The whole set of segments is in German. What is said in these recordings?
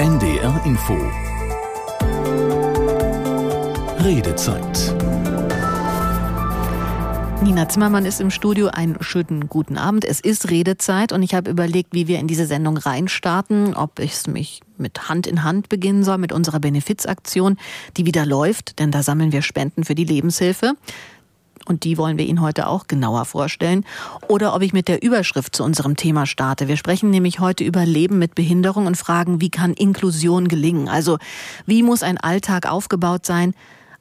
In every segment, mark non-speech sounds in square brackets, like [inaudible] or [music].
NDR Info Redezeit Nina Zimmermann ist im Studio. Einen schönen guten Abend. Es ist Redezeit und ich habe überlegt, wie wir in diese Sendung reinstarten, ob ich mich mit Hand in Hand beginnen soll mit unserer Benefizaktion, die wieder läuft, denn da sammeln wir Spenden für die Lebenshilfe. Und die wollen wir Ihnen heute auch genauer vorstellen. Oder ob ich mit der Überschrift zu unserem Thema starte. Wir sprechen nämlich heute über Leben mit Behinderung und fragen, wie kann Inklusion gelingen? Also, wie muss ein Alltag aufgebaut sein,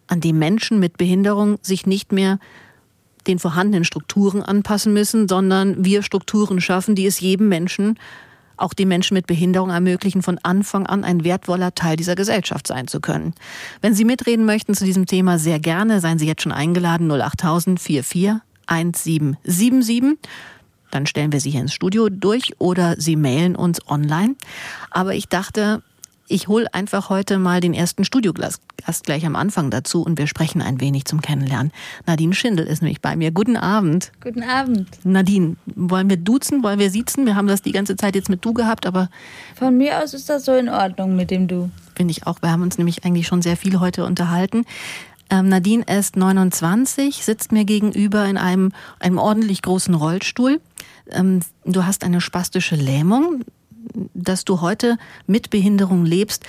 an dem Menschen mit Behinderung sich nicht mehr den vorhandenen Strukturen anpassen müssen, sondern wir Strukturen schaffen, die es jedem Menschen, auch den Menschen mit Behinderung ermöglichen, von Anfang an ein wertvoller Teil dieser Gesellschaft sein zu können. Wenn Sie mitreden möchten zu diesem Thema, sehr gerne, seien Sie jetzt schon eingeladen 08000 44 1777 dann stellen wir sie hier ins Studio durch oder Sie mailen uns online. Aber ich dachte, ich hole einfach heute mal den ersten Studiogast gleich am Anfang dazu und wir sprechen ein wenig zum Kennenlernen. Nadine Schindel ist nämlich bei mir. Guten Abend. Guten Abend. Nadine, wollen wir duzen, wollen wir siezen? Wir haben das die ganze Zeit jetzt mit du gehabt, aber. Von mir aus ist das so in Ordnung mit dem du. Finde ich auch. Wir haben uns nämlich eigentlich schon sehr viel heute unterhalten. Ähm, Nadine ist 29, sitzt mir gegenüber in einem, einem ordentlich großen Rollstuhl. Ähm, du hast eine spastische Lähmung dass du heute mit Behinderung lebst.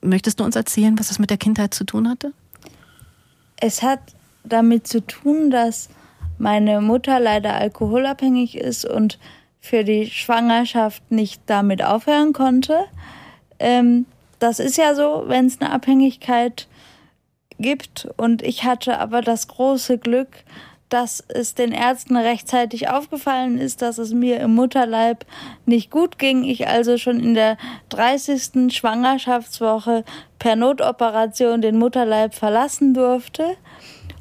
Möchtest du uns erzählen, was das mit der Kindheit zu tun hatte? Es hat damit zu tun, dass meine Mutter leider alkoholabhängig ist und für die Schwangerschaft nicht damit aufhören konnte. Ähm, das ist ja so, wenn es eine Abhängigkeit gibt. Und ich hatte aber das große Glück, dass es den Ärzten rechtzeitig aufgefallen ist, dass es mir im Mutterleib nicht gut ging. Ich also schon in der 30. Schwangerschaftswoche per Notoperation den Mutterleib verlassen durfte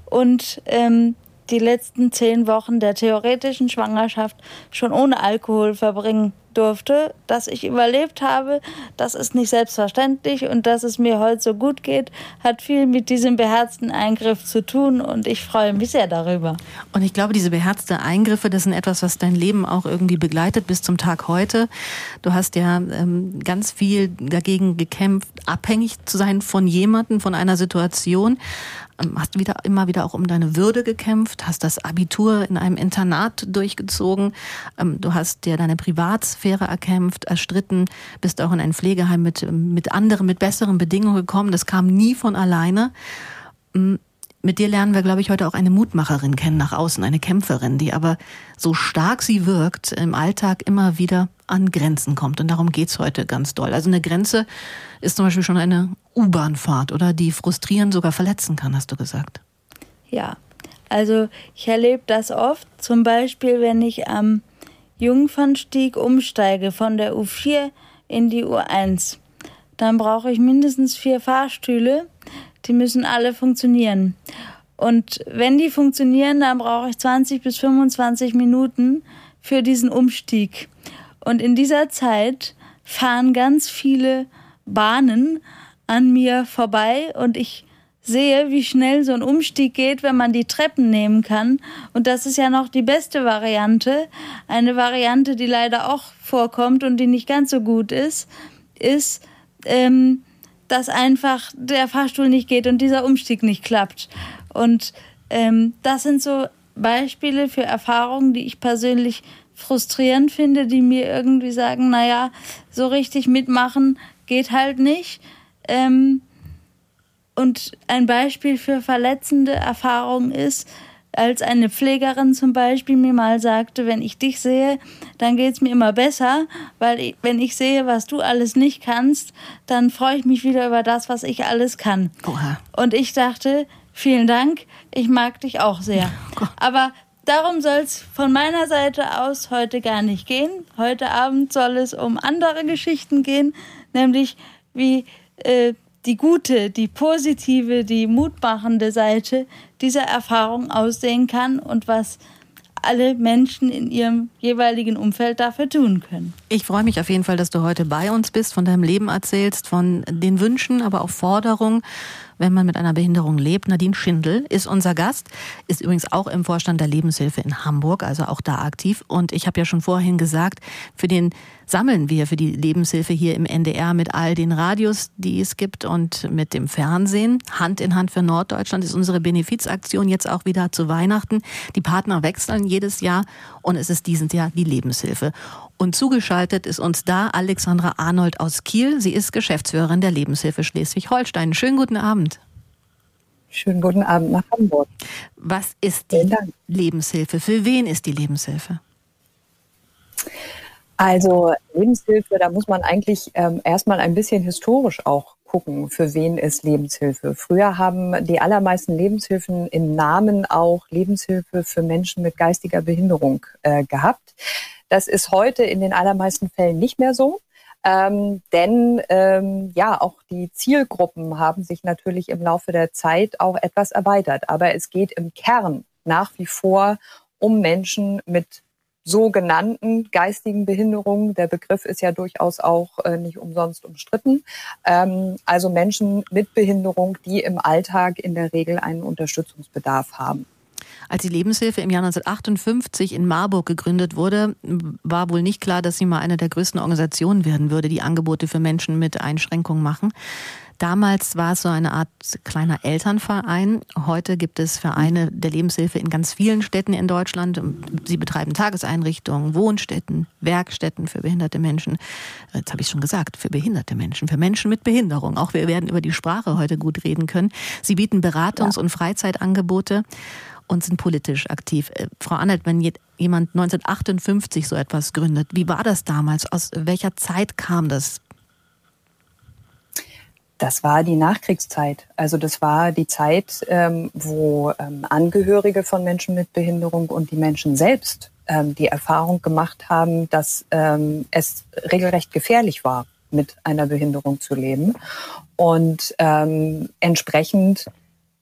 und ähm, die letzten zehn Wochen der theoretischen Schwangerschaft schon ohne Alkohol verbringen durfte, dass ich überlebt habe, das ist nicht selbstverständlich und dass es mir heute so gut geht, hat viel mit diesem beherzten Eingriff zu tun und ich freue mich sehr darüber. Und ich glaube, diese beherzte Eingriffe, das sind etwas, was dein Leben auch irgendwie begleitet bis zum Tag heute. Du hast ja ähm, ganz viel dagegen gekämpft, abhängig zu sein von jemandem, von einer Situation, hast wieder immer wieder auch um deine Würde gekämpft, hast das Abitur in einem Internat durchgezogen, ähm, du hast dir deine Privatsphäre erkämpft, erstritten, bist auch in ein Pflegeheim mit, mit anderen, mit besseren Bedingungen gekommen. Das kam nie von alleine. Mit dir lernen wir, glaube ich, heute auch eine Mutmacherin kennen nach außen, eine Kämpferin, die aber so stark sie wirkt, im Alltag immer wieder an Grenzen kommt. Und darum geht's heute ganz doll. Also eine Grenze ist zum Beispiel schon eine U-Bahn-Fahrt, oder? Die frustrieren, sogar verletzen kann, hast du gesagt. Ja, also ich erlebe das oft, zum Beispiel, wenn ich am Jungfernstieg umsteige von der U4 in die U1. Dann brauche ich mindestens vier Fahrstühle die müssen alle funktionieren. Und wenn die funktionieren, dann brauche ich 20 bis 25 Minuten für diesen Umstieg. Und in dieser Zeit fahren ganz viele Bahnen an mir vorbei und ich sehe, wie schnell so ein Umstieg geht, wenn man die Treppen nehmen kann. Und das ist ja noch die beste Variante. Eine Variante, die leider auch vorkommt und die nicht ganz so gut ist, ist, ähm, dass einfach der Fahrstuhl nicht geht und dieser Umstieg nicht klappt. Und ähm, das sind so Beispiele für Erfahrungen, die ich persönlich frustrierend finde, die mir irgendwie sagen, naja, so richtig mitmachen geht halt nicht. Ähm, und ein Beispiel für verletzende Erfahrungen ist, als eine Pflegerin zum Beispiel mir mal sagte, wenn ich dich sehe, dann geht es mir immer besser, weil ich, wenn ich sehe, was du alles nicht kannst, dann freue ich mich wieder über das, was ich alles kann. Oha. Und ich dachte, vielen Dank, ich mag dich auch sehr. [laughs] Oh Aber darum soll es von meiner Seite aus heute gar nicht gehen. Heute Abend soll es um andere Geschichten gehen, nämlich wie äh, die gute, die positive, die mutmachende Seite dieser Erfahrung aussehen kann und was alle Menschen in ihrem jeweiligen Umfeld dafür tun können. Ich freue mich auf jeden Fall, dass du heute bei uns bist, von deinem Leben erzählst, von den Wünschen, aber auch Forderungen wenn man mit einer Behinderung lebt. Nadine Schindel ist unser Gast, ist übrigens auch im Vorstand der Lebenshilfe in Hamburg, also auch da aktiv. Und ich habe ja schon vorhin gesagt, für den sammeln wir für die Lebenshilfe hier im NDR mit all den Radios, die es gibt und mit dem Fernsehen. Hand in Hand für Norddeutschland ist unsere Benefizaktion jetzt auch wieder zu Weihnachten. Die Partner wechseln jedes Jahr und es ist dieses Jahr die Lebenshilfe. Und zugeschaltet ist uns da Alexandra Arnold aus Kiel. Sie ist Geschäftsführerin der Lebenshilfe Schleswig-Holstein. Schönen guten Abend. Schönen guten Abend nach Hamburg. Was ist die Lebenshilfe? Für wen ist die Lebenshilfe? Also Lebenshilfe, da muss man eigentlich ähm, erstmal ein bisschen historisch auch gucken, für wen ist Lebenshilfe. Früher haben die allermeisten Lebenshilfen im Namen auch Lebenshilfe für Menschen mit geistiger Behinderung äh, gehabt. Das ist heute in den allermeisten Fällen nicht mehr so. Ähm, denn ähm, ja, auch die Zielgruppen haben sich natürlich im Laufe der Zeit auch etwas erweitert. Aber es geht im Kern nach wie vor um Menschen mit sogenannten geistigen Behinderungen. Der Begriff ist ja durchaus auch äh, nicht umsonst umstritten. Ähm, also Menschen mit Behinderung, die im Alltag in der Regel einen Unterstützungsbedarf haben. Als die Lebenshilfe im Jahr 1958 in Marburg gegründet wurde, war wohl nicht klar, dass sie mal eine der größten Organisationen werden würde, die Angebote für Menschen mit Einschränkungen machen. Damals war es so eine Art kleiner Elternverein. Heute gibt es Vereine der Lebenshilfe in ganz vielen Städten in Deutschland. Sie betreiben Tageseinrichtungen, Wohnstätten, Werkstätten für behinderte Menschen. Jetzt habe ich schon gesagt, für behinderte Menschen, für Menschen mit Behinderung. Auch wir werden über die Sprache heute gut reden können. Sie bieten Beratungs- und Freizeitangebote und sind politisch aktiv. Äh, Frau Annett, wenn jemand 1958 so etwas gründet, wie war das damals? Aus welcher Zeit kam das? Das war die Nachkriegszeit. Also das war die Zeit, ähm, wo ähm, Angehörige von Menschen mit Behinderung und die Menschen selbst ähm, die Erfahrung gemacht haben, dass es regelrecht gefährlich war, mit einer Behinderung zu leben. Und entsprechend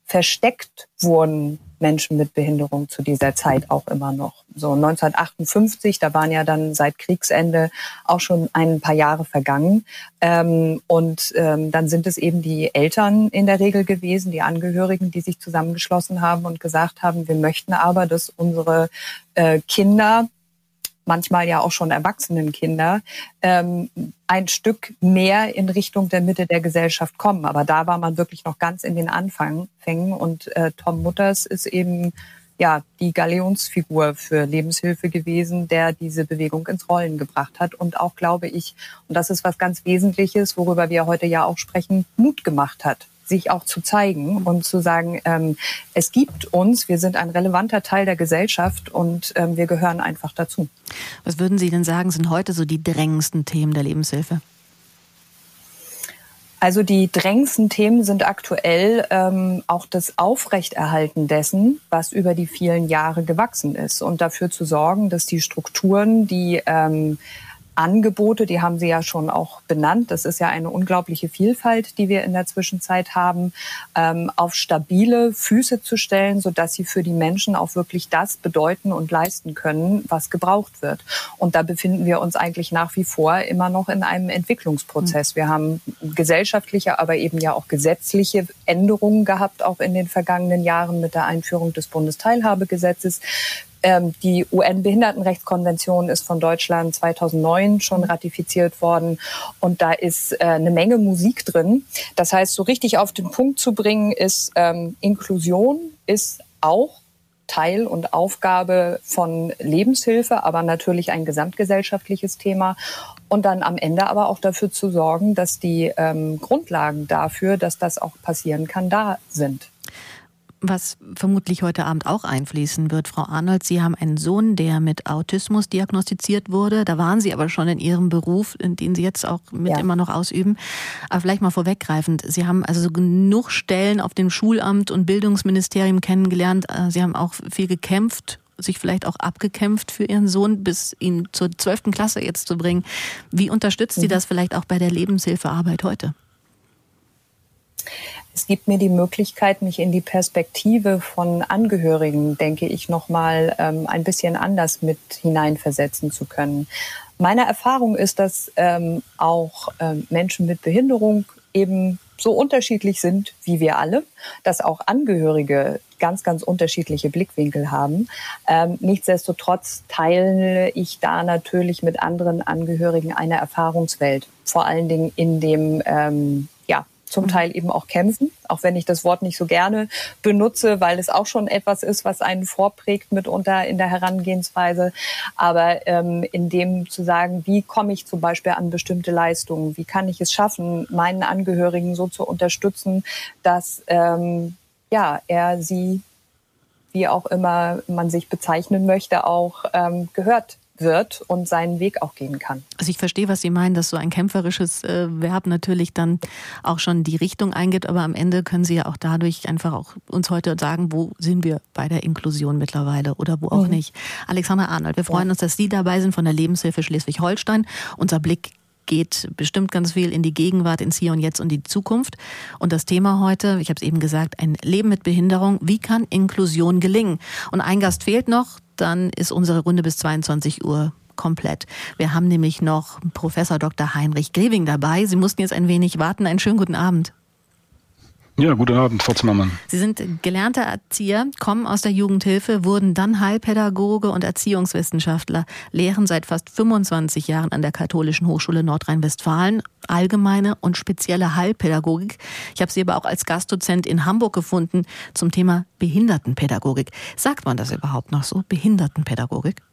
versteckt wurden Menschen mit Behinderung zu dieser Zeit auch immer noch. So 1958, da waren ja dann seit Kriegsende auch schon ein paar Jahre vergangen. Ähm, und ähm, dann sind es eben die Eltern in der Regel gewesen, die Angehörigen, die sich zusammengeschlossen haben und gesagt haben, wir möchten aber, dass unsere äh, Kinder manchmal ja auch schon erwachsenen Kinder, ähm, ein Stück mehr in Richtung der Mitte der Gesellschaft kommen. Aber da war man wirklich noch ganz in den Anfängen. Und äh, Tom Mutters ist eben ja die Galeonsfigur für Lebenshilfe gewesen, der diese Bewegung ins Rollen gebracht hat. Und auch, glaube ich, und das ist was ganz Wesentliches, worüber wir heute ja auch sprechen, Mut gemacht hat sich auch zu zeigen und zu sagen, ähm, es gibt uns, wir sind ein relevanter Teil der Gesellschaft und ähm, wir gehören einfach dazu. Was würden Sie denn sagen, sind heute so die drängendsten Themen der Lebenshilfe? Also die drängendsten Themen sind aktuell ähm, auch das Aufrechterhalten dessen, was über die vielen Jahre gewachsen ist und dafür zu sorgen, dass die Strukturen, die ähm, Angebote, die haben Sie ja schon auch benannt. Das ist ja eine unglaubliche Vielfalt, die wir in der Zwischenzeit haben, ähm, auf stabile Füße zu stellen, sodass sie für die Menschen auch wirklich das bedeuten und leisten können, was gebraucht wird. Und da befinden wir uns eigentlich nach wie vor immer noch in einem Entwicklungsprozess. Wir haben gesellschaftliche, aber eben ja auch gesetzliche Änderungen gehabt, auch in den vergangenen Jahren mit der Einführung des Bundesteilhabegesetzes. Ähm, die UN-Behindertenrechtskonvention ist von Deutschland 2009 schon ratifiziert worden und da ist äh, eine Menge Musik drin. Das heißt, so richtig auf den Punkt zu bringen, ist ähm, Inklusion ist auch Teil und Aufgabe von Lebenshilfe, aber natürlich ein gesamtgesellschaftliches Thema. Und dann am Ende aber auch dafür zu sorgen, dass die ähm, Grundlagen dafür, dass das auch passieren kann, da sind was vermutlich heute Abend auch einfließen wird. Frau Arnold, Sie haben einen Sohn, der mit Autismus diagnostiziert wurde. Da waren Sie aber schon in Ihrem Beruf, den Sie jetzt auch mit ja. immer noch ausüben. Aber vielleicht mal vorweggreifend. Sie haben also so genug Stellen auf dem Schulamt und Bildungsministerium kennengelernt. Äh, Sie haben auch viel gekämpft sich vielleicht auch abgekämpft für Ihren Sohn, bis ihn zur zwölften Klasse jetzt zu bringen. Wie unterstützt mhm. Sie das vielleicht auch bei der Lebenshilfearbeit heute? Es gibt mir die Möglichkeit, mich in die Perspektive von Angehörigen, denke ich, nochmal ähm, ein bisschen anders mit hineinversetzen zu können. Meine Erfahrung ist, dass ähm, auch ähm, Menschen mit Behinderung eben so unterschiedlich sind wie wir alle, dass auch Angehörige ganz, ganz unterschiedliche Blickwinkel haben. Ähm, nichtsdestotrotz teile ich da natürlich mit anderen Angehörigen eine Erfahrungswelt, vor allen Dingen in dem ähm, zum mhm. Teil eben auch kämpfen, auch wenn ich das Wort nicht so gerne benutze, weil es auch schon etwas ist, was einen vorprägt mitunter in der Herangehensweise. Aber ähm, in dem zu sagen, wie komme ich zum Beispiel an bestimmte Leistungen, wie kann ich es schaffen, meinen Angehörigen so zu unterstützen, dass ähm, ja er sie wie auch immer man sich bezeichnen möchte, auch ähm, gehört wird und seinen Weg auch gehen kann. Also ich verstehe, was Sie meinen, dass so ein kämpferisches äh, Verb natürlich dann auch schon die Richtung eingeht, aber am Ende können Sie ja auch dadurch einfach auch uns heute sagen, wo sind wir bei der Inklusion mittlerweile oder wo auch mhm. nicht. Alexander Arnold, wir freuen ja. uns, dass Sie dabei sind von der Lebenshilfe Schleswig-Holstein. Unser Blick geht bestimmt ganz viel in die Gegenwart, ins Hier und Jetzt und die Zukunft. Und das Thema heute, ich habe es eben gesagt, ein Leben mit Behinderung. Wie kann Inklusion gelingen? Und ein Gast fehlt noch, dann ist unsere Runde bis 22 Uhr komplett. Wir haben nämlich noch Professor Dr. Heinrich Greving dabei. Sie mussten jetzt ein wenig warten. Einen schönen guten Abend. Ja, guten Abend, Frau Zimmermann. Sie sind gelernter Erzieher, kommen aus der Jugendhilfe, wurden dann Heilpädagoge und Erziehungswissenschaftler, lehren seit fast 25 Jahren an der Katholischen Hochschule Nordrhein-Westfalen allgemeine und spezielle Heilpädagogik. Ich habe Sie aber auch als Gastdozent in Hamburg gefunden zum Thema Behindertenpädagogik. Sagt man das überhaupt noch so, Behindertenpädagogik?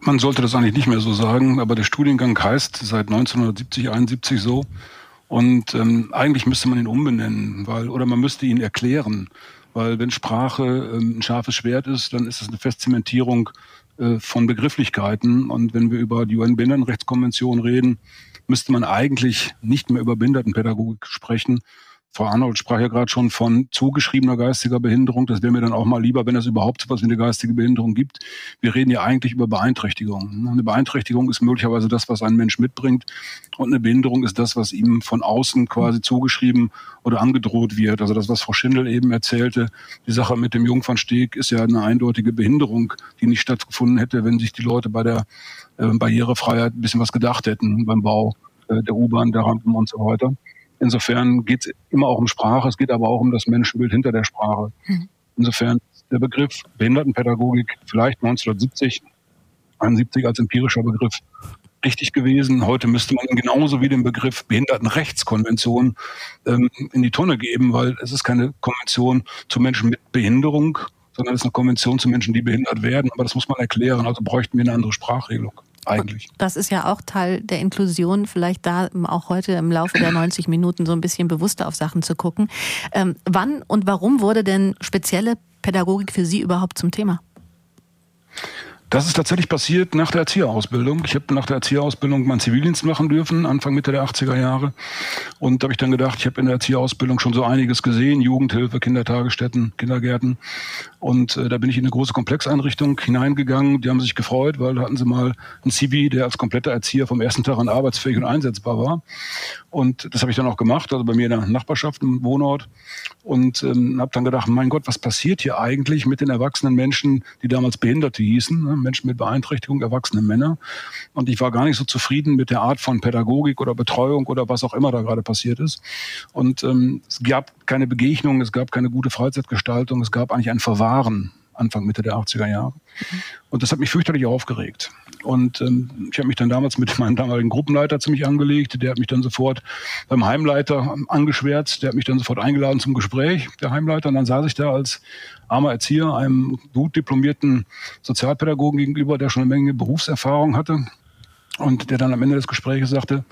Man sollte das eigentlich nicht mehr so sagen, aber der Studiengang heißt seit 1970, 71 so. Und ähm, eigentlich müsste man ihn umbenennen, weil oder man müsste ihn erklären, weil wenn Sprache ähm, ein scharfes Schwert ist, dann ist es eine Festzementierung äh, von Begrifflichkeiten. Und wenn wir über die UN-Behindertenrechtskonvention reden, müsste man eigentlich nicht mehr über Behindertenpädagogik sprechen, Frau Arnold sprach ja gerade schon von zugeschriebener geistiger Behinderung. Das wäre mir dann auch mal lieber, wenn es überhaupt etwas wie eine geistige Behinderung gibt. Wir reden ja eigentlich über Beeinträchtigung. Eine Beeinträchtigung ist möglicherweise das, was ein Mensch mitbringt. Und eine Behinderung ist das, was ihm von außen quasi zugeschrieben oder angedroht wird. Also das, was Frau Schindel eben erzählte, die Sache mit dem Jungfernsteg ist ja eine eindeutige Behinderung, die nicht stattgefunden hätte, wenn sich die Leute bei der äh, Barrierefreiheit ein bisschen was gedacht hätten beim Bau äh, der U-Bahn, der Rampen und so weiter. Insofern geht es immer auch um Sprache, es geht aber auch um das Menschenbild hinter der Sprache. Mhm. Insofern der Begriff Behindertenpädagogik vielleicht 1970, 71 als empirischer Begriff richtig gewesen. Heute müsste man genauso wie den Begriff Behindertenrechtskonvention ähm, in die Tonne geben, weil es ist keine Konvention zu Menschen mit Behinderung, sondern es ist eine Konvention zu Menschen, die behindert werden. Aber das muss man erklären. Also bräuchten wir eine andere Sprachregelung eigentlich. Das ist ja auch Teil der Inklusion, vielleicht da auch heute im Laufe der 90 Minuten so ein bisschen bewusster auf Sachen zu gucken. Ähm, wann und warum wurde denn spezielle Pädagogik für Sie überhaupt zum Thema? Das ist tatsächlich passiert nach der Erzieherausbildung. Ich habe nach der Erzieherausbildung meinen Zivildienst machen dürfen, Anfang Mitte der 80er Jahre. Und habe ich dann gedacht, ich habe in der Erzieherausbildung schon so einiges gesehen, Jugendhilfe, Kindertagesstätten, Kindergärten. Und äh, da bin ich in eine große Komplexeinrichtung hineingegangen. Die haben sich gefreut, weil da hatten sie mal einen Zivi, der als kompletter Erzieher vom ersten Tag an arbeitsfähig und einsetzbar war. Und das habe ich dann auch gemacht, also bei mir in der Nachbarschaft im Wohnort. Und ähm, habe dann gedacht, mein Gott, was passiert hier eigentlich mit den erwachsenen Menschen, die damals Behinderte hießen, ne? Menschen mit Beeinträchtigung, erwachsene Männer. Und ich war gar nicht so zufrieden mit der Art von Pädagogik oder Betreuung oder was auch immer da gerade passiert ist. Und ähm, es gab keine Begegnung, es gab keine gute Freizeitgestaltung, es gab eigentlich ein Verwahren Anfang, Mitte der 80er Jahre. Und das hat mich fürchterlich aufgeregt. Und ähm, ich habe mich dann damals mit [laughs] meinem damaligen Gruppenleiter ziemlich angelegt. Der hat mich dann sofort beim Heimleiter angeschwärzt. Der hat mich dann sofort eingeladen zum Gespräch, der Heimleiter. Und dann saß ich da als armer Erzieher, einem gut diplomierten Sozialpädagogen gegenüber, der schon eine Menge Berufserfahrung hatte. Und der dann am Ende des Gesprächs sagte,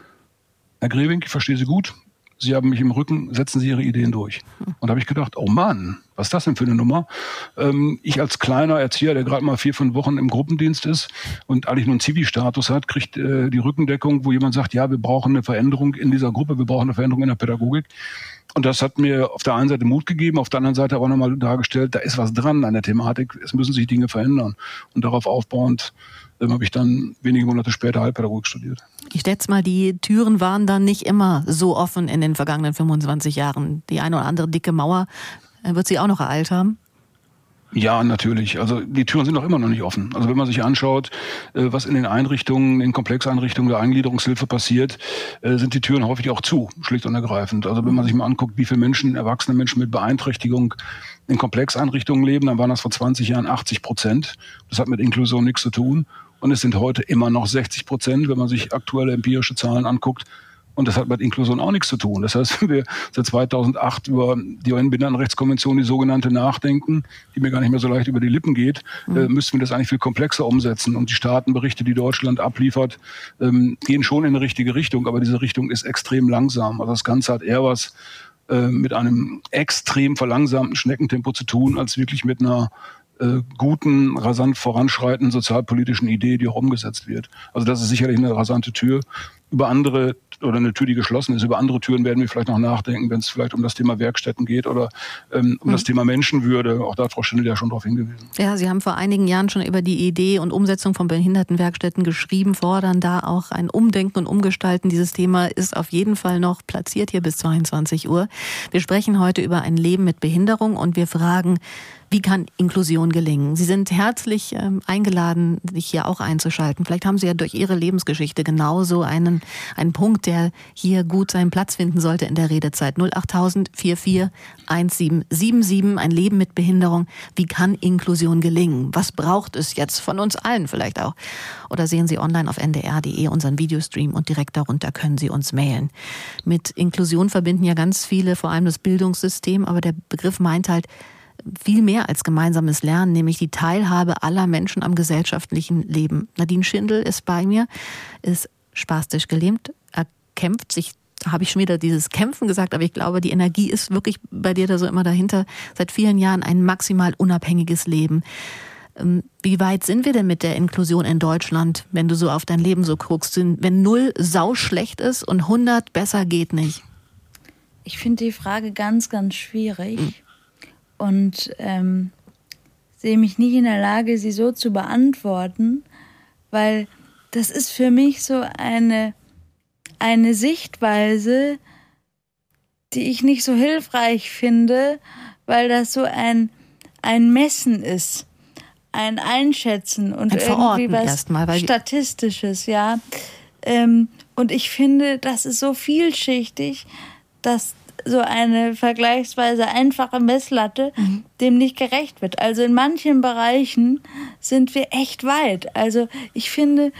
Herr Greving, ich verstehe Sie gut. Sie haben mich im Rücken, setzen Sie Ihre Ideen durch. Und da habe ich gedacht, oh Mann, was ist das denn für eine Nummer? Ähm, ich als kleiner Erzieher, der gerade mal vier, fünf Wochen im Gruppendienst ist und eigentlich nur einen Zivi-Status hat, kriegt äh, die Rückendeckung, wo jemand sagt, ja, wir brauchen eine Veränderung in dieser Gruppe, wir brauchen eine Veränderung in der Pädagogik. Und das hat mir auf der einen Seite Mut gegeben, auf der anderen Seite aber nochmal dargestellt, da ist was dran an der Thematik, es müssen sich Dinge verändern. Und darauf aufbauend ähm, habe ich dann wenige Monate später Heilpädagogik studiert. Ich schätze mal, die Türen waren dann nicht immer so offen in den vergangenen 25 Jahren. Die eine oder andere dicke Mauer äh, wird sie auch noch ereilt haben? Ja, natürlich. Also die Türen sind auch immer noch nicht offen. Also wenn man sich anschaut, äh, was in den Einrichtungen, in Komplexeinrichtungen der Eingliederungshilfe passiert, äh, sind die Türen häufig auch zu, schlicht und ergreifend. Also wenn man sich mal anguckt, wie viele Menschen, erwachsene Menschen mit Beeinträchtigung in Komplexeinrichtungen leben, dann waren das vor 20 Jahren 80 Prozent. Das hat mit Inklusion nichts zu tun. Und es sind heute immer noch 60 Prozent, wenn man sich aktuelle empirische Zahlen anguckt. Und das hat mit Inklusion auch nichts zu tun. Das heißt, [laughs] wenn wir seit 2008 über die UN-Behindertenrechtskonvention, die sogenannte, nachdenken, die mir gar nicht mehr so leicht über die Lippen geht, mhm. äh, müssten wir das eigentlich viel komplexer umsetzen. Und die Staatenberichte, die Deutschland abliefert, ähm, gehen schon in eine richtige Richtung. Aber diese Richtung ist extrem langsam. Also das Ganze hat eher was äh, mit einem extrem verlangsamten Schneckentempo zu tun, als wirklich mit einer äh, guten, rasant voranschreitenden sozialpolitischen Idee, die auch umgesetzt wird. Also das ist sicherlich eine rasante Tür. Über andere oder eine Tür, die geschlossen ist. Über andere Türen werden wir vielleicht noch nachdenken, wenn es vielleicht um das Thema Werkstätten geht oder ähm, um mhm. das Thema Menschenwürde. Auch da hat Frau Stindl ja schon darauf hingewiesen. Ja, Sie haben vor einigen Jahren schon über die Idee und Umsetzung von Behindertenwerkstätten geschrieben, fordern da auch ein Umdenken und Umgestalten. Dieses Thema ist auf jeden Fall noch platziert hier bis 22 Uhr. Wir sprechen heute über ein Leben mit Behinderung und wir fragen, wie kann Inklusion gelingen? Sie sind herzlich ähm, eingeladen, sich hier auch einzuschalten. Vielleicht haben Sie ja durch Ihre Lebensgeschichte genauso einen, einen Punkt, der hier gut seinen Platz finden sollte in der Redezeit. 08000 44 1777, ein Leben mit Behinderung. Wie kann Inklusion gelingen? Was braucht es jetzt von uns allen vielleicht auch? Oder sehen Sie online auf ndr.de unseren Videostream und direkt darunter können Sie uns mailen. Mit Inklusion verbinden ja ganz viele, vor allem das Bildungssystem, aber der Begriff meint halt, viel mehr als gemeinsames Lernen, nämlich die Teilhabe aller Menschen am gesellschaftlichen Leben. Nadine Schindel ist bei mir, ist spastisch gelähmt, er kämpft sich habe ich schon wieder dieses Kämpfen gesagt, aber ich glaube, die Energie ist wirklich bei dir da so immer dahinter. Seit vielen Jahren ein maximal unabhängiges Leben. Ähm, wie weit sind wir denn mit der Inklusion in Deutschland, wenn du so auf dein Leben so guckst? Wenn null sau schlecht ist und 100 besser geht nicht? Ich finde die Frage ganz, ganz schwierig. Und ähm, sehe mich nicht in der Lage, sie so zu beantworten, weil das ist für mich so eine, eine Sichtweise, die ich nicht so hilfreich finde, weil das so ein, ein Messen ist, ein Einschätzen und ein irgendwie was mal, Statistisches, ja. Ähm, und ich finde, das ist so vielschichtig, dass so eine vergleichsweise einfache Messlatte mhm. dem nicht gerecht wird. Also in manchen Bereichen sind wir echt weit. Also ich finde,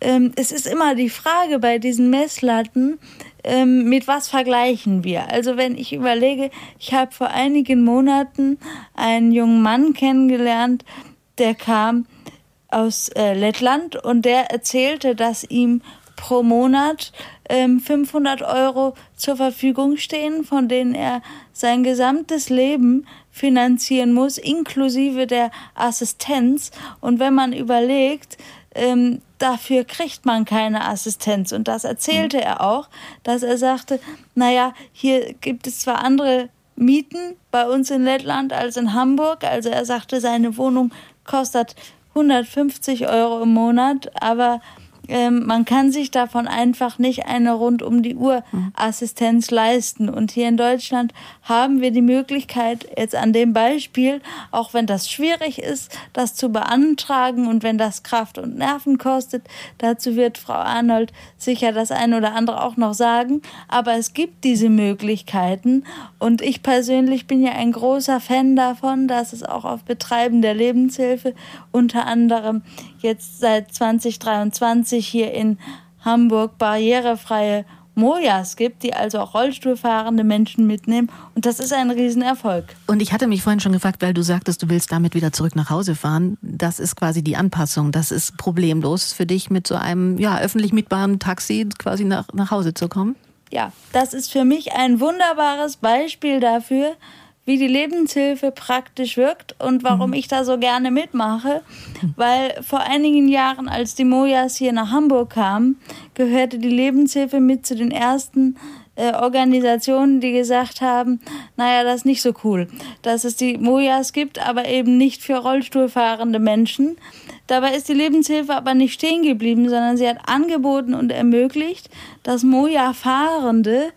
ähm, es ist immer die Frage bei diesen Messlatten, ähm, mit was vergleichen wir? Also wenn ich überlege, ich habe vor einigen Monaten einen jungen Mann kennengelernt, der kam aus äh, Lettland und der erzählte, dass ihm pro Monat ähm, 500 Euro zur Verfügung stehen, von denen er sein gesamtes Leben finanzieren muss, inklusive der Assistenz. Und wenn man überlegt, ähm, dafür kriegt man keine Assistenz. Und das erzählte er auch, dass er sagte, naja, hier gibt es zwar andere Mieten bei uns in Lettland als in Hamburg. Also er sagte, seine Wohnung kostet 150 Euro im Monat, aber ähm, man kann sich davon einfach nicht eine rund um die Uhr Assistenz leisten. Und hier in Deutschland haben wir die Möglichkeit, jetzt an dem Beispiel, auch wenn das schwierig ist, das zu beantragen und wenn das Kraft und Nerven kostet, dazu wird Frau Arnold sicher das eine oder andere auch noch sagen. Aber es gibt diese Möglichkeiten und ich persönlich bin ja ein großer Fan davon, dass es auch auf Betreiben der Lebenshilfe unter anderem jetzt seit 2023 hier in Hamburg barrierefreie Mojas gibt, die also auch Rollstuhlfahrende Menschen mitnehmen. Und das ist ein Riesenerfolg. Und ich hatte mich vorhin schon gefragt, weil du sagtest, du willst damit wieder zurück nach Hause fahren. Das ist quasi die Anpassung. Das ist problemlos für dich, mit so einem ja, öffentlich mietbaren Taxi quasi nach, nach Hause zu kommen? Ja, das ist für mich ein wunderbares Beispiel dafür, wie die Lebenshilfe praktisch wirkt und warum mhm. ich da so gerne mitmache. Weil vor einigen Jahren, als die Mojas hier nach Hamburg kamen, gehörte die Lebenshilfe mit zu den ersten äh, Organisationen, die gesagt haben, naja, das ist nicht so cool, dass es die Mojas gibt, aber eben nicht für Rollstuhlfahrende Menschen. Dabei ist die Lebenshilfe aber nicht stehen geblieben, sondern sie hat angeboten und ermöglicht, dass Moja-Fahrende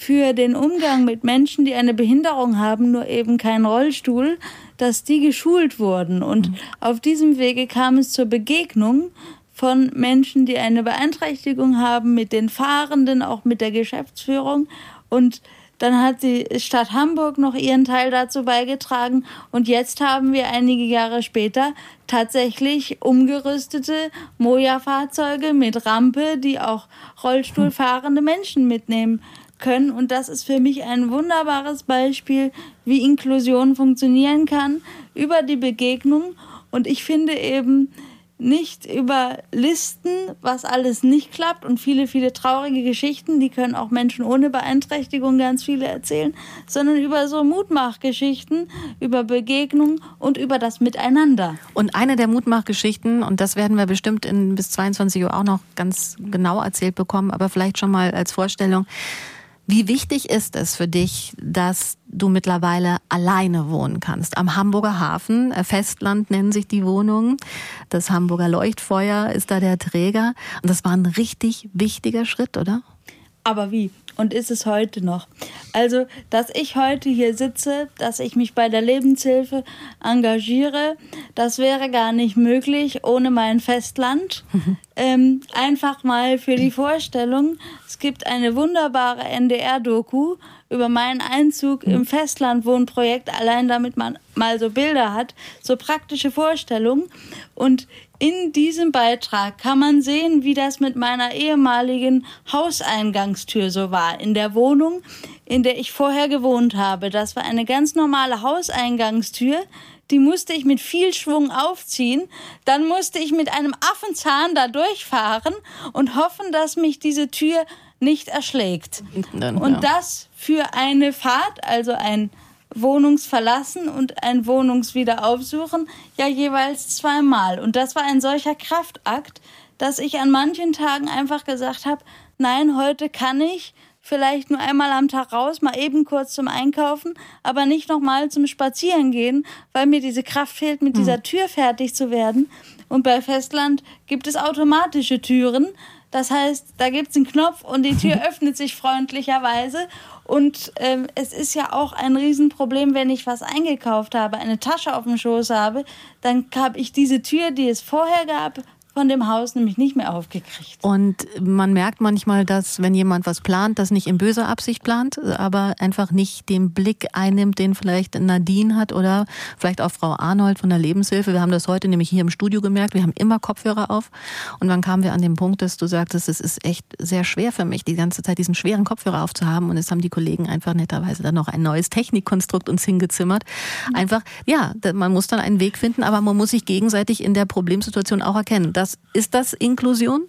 für den Umgang mit Menschen, die eine Behinderung haben, nur eben keinen Rollstuhl, dass die geschult wurden. Und mhm. auf diesem Wege kam es zur Begegnung von Menschen, die eine Beeinträchtigung haben, mit den Fahrenden, auch mit der Geschäftsführung. Und dann hat die Stadt Hamburg noch ihren Teil dazu beigetragen. Und jetzt haben wir einige Jahre später tatsächlich umgerüstete Moja-Fahrzeuge mit Rampe, die auch Rollstuhlfahrende Menschen mitnehmen können. Und das ist für mich ein wunderbares Beispiel, wie Inklusion funktionieren kann über die Begegnung. Und ich finde eben, nicht über Listen, was alles nicht klappt und viele, viele traurige Geschichten, die können auch Menschen ohne Beeinträchtigung ganz viele erzählen, sondern über so Mutmachgeschichten, über Begegnung und über das Miteinander. Und eine der Mutmachgeschichten, und das werden wir bestimmt in bis 22 Uhr auch noch ganz genau erzählt bekommen, aber vielleicht schon mal als Vorstellung, wie wichtig ist es für dich, dass du mittlerweile alleine wohnen kannst? Am Hamburger Hafen, äh, Festland nennen sich die Wohnungen. Das Hamburger Leuchtfeuer ist da der Träger. Und das war ein richtig wichtiger Schritt, oder? Aber wie? Und ist es heute noch? Also, dass ich heute hier sitze, dass ich mich bei der Lebenshilfe engagiere, das wäre gar nicht möglich ohne mein Festland. [laughs] ähm, einfach mal für die Vorstellung, es gibt eine wunderbare NDR-Doku über meinen Einzug im Festlandwohnprojekt, allein damit man mal so Bilder hat, so praktische Vorstellungen. Und in diesem Beitrag kann man sehen, wie das mit meiner ehemaligen Hauseingangstür so war. In der Wohnung, in der ich vorher gewohnt habe. Das war eine ganz normale Hauseingangstür. Die musste ich mit viel Schwung aufziehen. Dann musste ich mit einem Affenzahn da durchfahren und hoffen, dass mich diese Tür nicht erschlägt. Und das für eine Fahrt, also ein Wohnungsverlassen und ein Wohnungswiederaufsuchen ja jeweils zweimal. Und das war ein solcher Kraftakt, dass ich an manchen Tagen einfach gesagt habe, nein, heute kann ich vielleicht nur einmal am Tag raus, mal eben kurz zum Einkaufen, aber nicht nochmal zum Spazieren gehen, weil mir diese Kraft fehlt, mit dieser hm. Tür fertig zu werden. Und bei Festland gibt es automatische Türen. Das heißt, da gibt es einen Knopf und die Tür [laughs] öffnet sich freundlicherweise. Und ähm, es ist ja auch ein Riesenproblem, wenn ich was eingekauft habe, eine Tasche auf dem Schoß habe, dann habe ich diese Tür, die es vorher gab, von dem Haus nämlich nicht mehr aufgekriegt. Und man merkt manchmal, dass wenn jemand was plant, das nicht in böser Absicht plant, aber einfach nicht den Blick einnimmt, den vielleicht Nadine hat oder vielleicht auch Frau Arnold von der Lebenshilfe. Wir haben das heute nämlich hier im Studio gemerkt. Wir haben immer Kopfhörer auf. Und dann kamen wir an den Punkt, dass du sagtest, es ist echt sehr schwer für mich, die ganze Zeit diesen schweren Kopfhörer aufzuhaben. Und es haben die Kollegen einfach netterweise dann noch ein neues Technikkonstrukt uns hingezimmert. Einfach, ja, man muss dann einen Weg finden, aber man muss sich gegenseitig in der Problemsituation auch erkennen das, ist das Inklusion?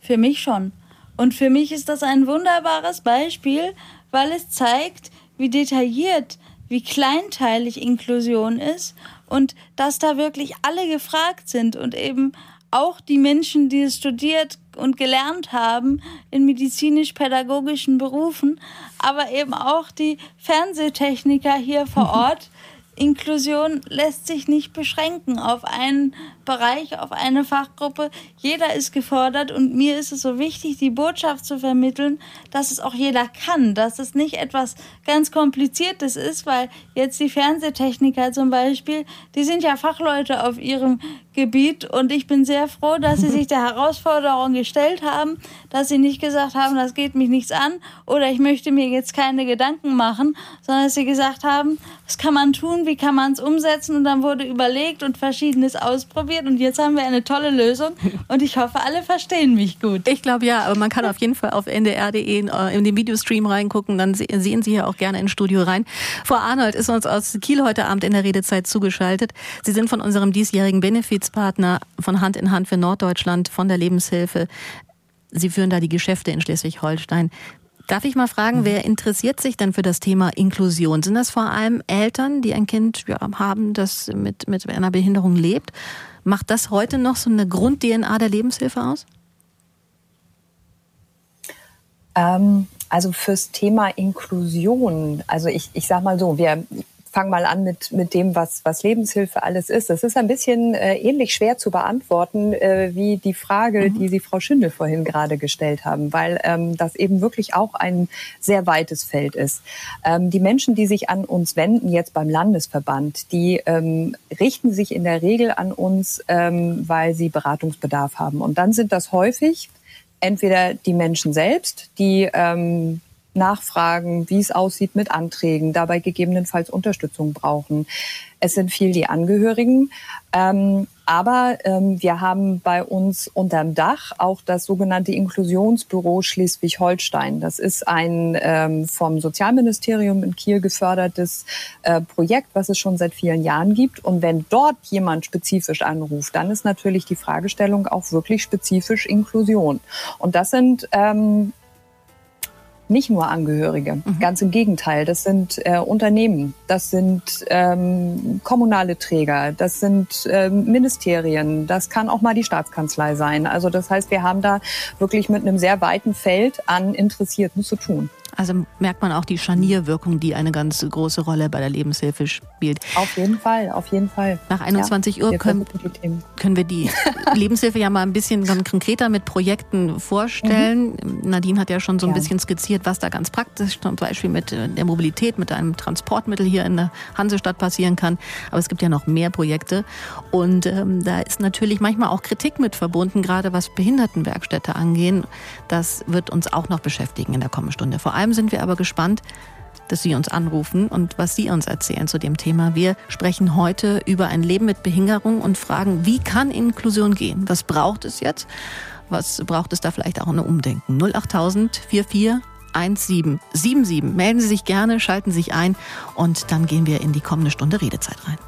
Für mich schon. Und für mich ist das ein wunderbares Beispiel, weil es zeigt, wie detailliert, wie kleinteilig Inklusion ist und dass da wirklich alle gefragt sind und eben auch die Menschen, die es studiert und gelernt haben in medizinisch-pädagogischen Berufen, aber eben auch die Fernsehtechniker hier vor [laughs] Ort, Inklusion lässt sich nicht beschränken auf einen Bereich, auf eine Fachgruppe. Jeder ist gefordert und mir ist es so wichtig, die Botschaft zu vermitteln, dass es auch jeder kann, dass es nicht etwas ganz Kompliziertes ist, weil jetzt die Fernsehtechniker zum Beispiel, die sind ja Fachleute auf ihrem Gebiet und ich bin sehr froh, dass sie [laughs] sich der Herausforderung gestellt haben, dass sie nicht gesagt haben, das geht mich nichts an oder ich möchte mir jetzt keine Gedanken machen, sondern dass sie gesagt haben, was kann man tun, wie kann man es umsetzen und dann wurde überlegt und verschiedenes ausprobiert ausprobiert und jetzt haben wir eine tolle Lösung und ich hoffe, alle verstehen mich gut. Ich glaube ja, aber man kann auf jeden Fall auf ndr.de äh, in den Videostream reingucken, dann sehen Sie ja auch gerne ins Studio rein. Frau Arnold ist uns aus Kiel heute Abend in der Redezeit zugeschaltet. Sie sind von unserem diesjährigen Benefizpartner von Hand in Hand für Norddeutschland von der Lebenshilfe. Sie führen da die Geschäfte in Schleswig-Holstein. Darf ich mal fragen, wer interessiert sich denn für das Thema Inklusion? Sind das vor allem Eltern, die ein Kind haben, das mit, mit einer Behinderung lebt? Macht das heute noch so eine Grund-DNA der Lebenshilfe aus? Ähm, also fürs Thema Inklusion, also ich, ich sag mal so, wir fange mal an mit, mit dem, was, was Lebenshilfe alles ist. Das ist ein bisschen äh, ähnlich schwer zu beantworten äh, wie die Frage, mhm. die Sie, Frau Schindel, vorhin gerade gestellt haben, weil ähm, das eben wirklich auch ein sehr weites Feld ist. Ähm, die Menschen, die sich an uns wenden, jetzt beim Landesverband, die ähm, richten sich in der Regel an uns, ähm, weil sie Beratungsbedarf haben. Und dann sind das häufig entweder die Menschen selbst, die ähm, nachfragen, wie es aussieht mit Anträgen, dabei gegebenenfalls Unterstützung brauchen. Es sind viel die Angehörigen. Ähm, aber ähm, wir haben bei uns unterm Dach auch das sogenannte Inklusionsbüro Schleswig-Holstein. Das ist ein ähm, vom Sozialministerium in Kiel gefördertes äh, Projekt, was es schon seit vielen Jahren gibt. Und wenn dort jemand spezifisch anruft, dann ist natürlich die Fragestellung auch wirklich spezifisch Inklusion. Und das sind ähm, nicht nur Angehörige, mhm. ganz im Gegenteil. Das sind äh, Unternehmen, das sind ähm, kommunale Träger, das sind ähm, Ministerien, das kann auch mal die Staatskanzlei sein. Also das heißt, wir haben da wirklich mit einem sehr weiten Feld an Interessierten zu tun. Also merkt man auch die Scharnierwirkung, die eine ganz große Rolle bei der Lebenshilfe spielt. Auf jeden Fall, auf jeden Fall. Nach 21 ja, Uhr können, können wir die [laughs] Lebenshilfe ja mal ein bisschen konkreter mit Projekten vorstellen. Mhm. Nadine hat ja schon so ein ja. bisschen skizziert, was da ganz praktisch zum Beispiel mit äh, der Mobilität, mit einem Transportmittel hier in der Hansestadt passieren kann. Aber es gibt ja noch mehr Projekte. Und ähm, da ist natürlich manchmal auch Kritik mit verbunden, gerade was Behindertenwerkstätte angehen. Das wird uns auch noch beschäftigen in der kommenden Stunde. Vor allem allem sind wir aber gespannt, dass Sie uns anrufen und was Sie uns erzählen zu dem Thema. Wir sprechen heute über ein Leben mit Behinderung und fragen, wie kann Inklusion gehen? Was braucht es jetzt? Was braucht es da vielleicht auch ein Umdenken? 08000 44 1777. Melden Sie sich gerne, schalten Sie sich ein und dann gehen wir in die kommende Stunde Redezeit rein.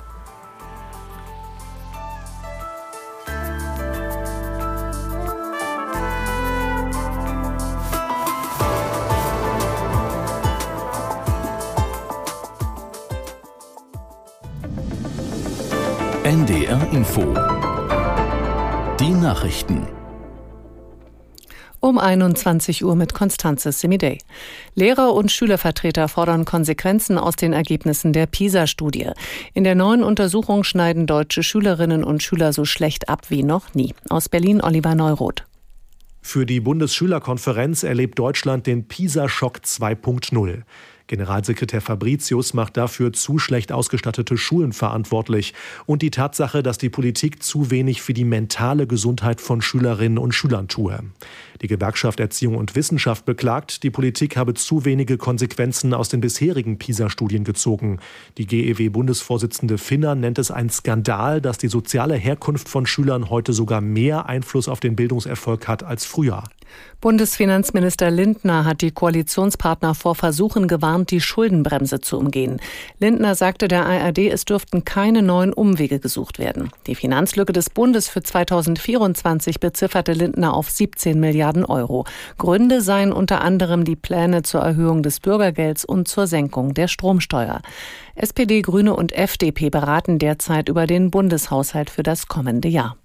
NDR Info. Die Nachrichten. Um 21 Uhr mit Konstanze Semidey. Lehrer und Schülervertreter fordern Konsequenzen aus den Ergebnissen der PISA-Studie. In der neuen Untersuchung schneiden deutsche Schülerinnen und Schüler so schlecht ab wie noch nie. Aus Berlin Oliver Neuroth. Für die Bundesschülerkonferenz erlebt Deutschland den PISA-Schock 2.0. Generalsekretär Fabricius macht dafür zu schlecht ausgestattete Schulen verantwortlich und die Tatsache, dass die Politik zu wenig für die mentale Gesundheit von Schülerinnen und Schülern tue. Die Gewerkschaft Erziehung und Wissenschaft beklagt, die Politik habe zu wenige Konsequenzen aus den bisherigen PISA-Studien gezogen. Die GEW-Bundesvorsitzende Finner nennt es ein Skandal, dass die soziale Herkunft von Schülern heute sogar mehr Einfluss auf den Bildungserfolg hat als früher. Bundesfinanzminister Lindner hat die Koalitionspartner vor Versuchen gewarnt, die Schuldenbremse zu umgehen. Lindner sagte der ARD, es dürften keine neuen Umwege gesucht werden. Die Finanzlücke des Bundes für 2024 bezifferte Lindner auf 17 Milliarden Euro. Gründe seien unter anderem die Pläne zur Erhöhung des Bürgergelds und zur Senkung der Stromsteuer. SPD, Grüne und FDP beraten derzeit über den Bundeshaushalt für das kommende Jahr.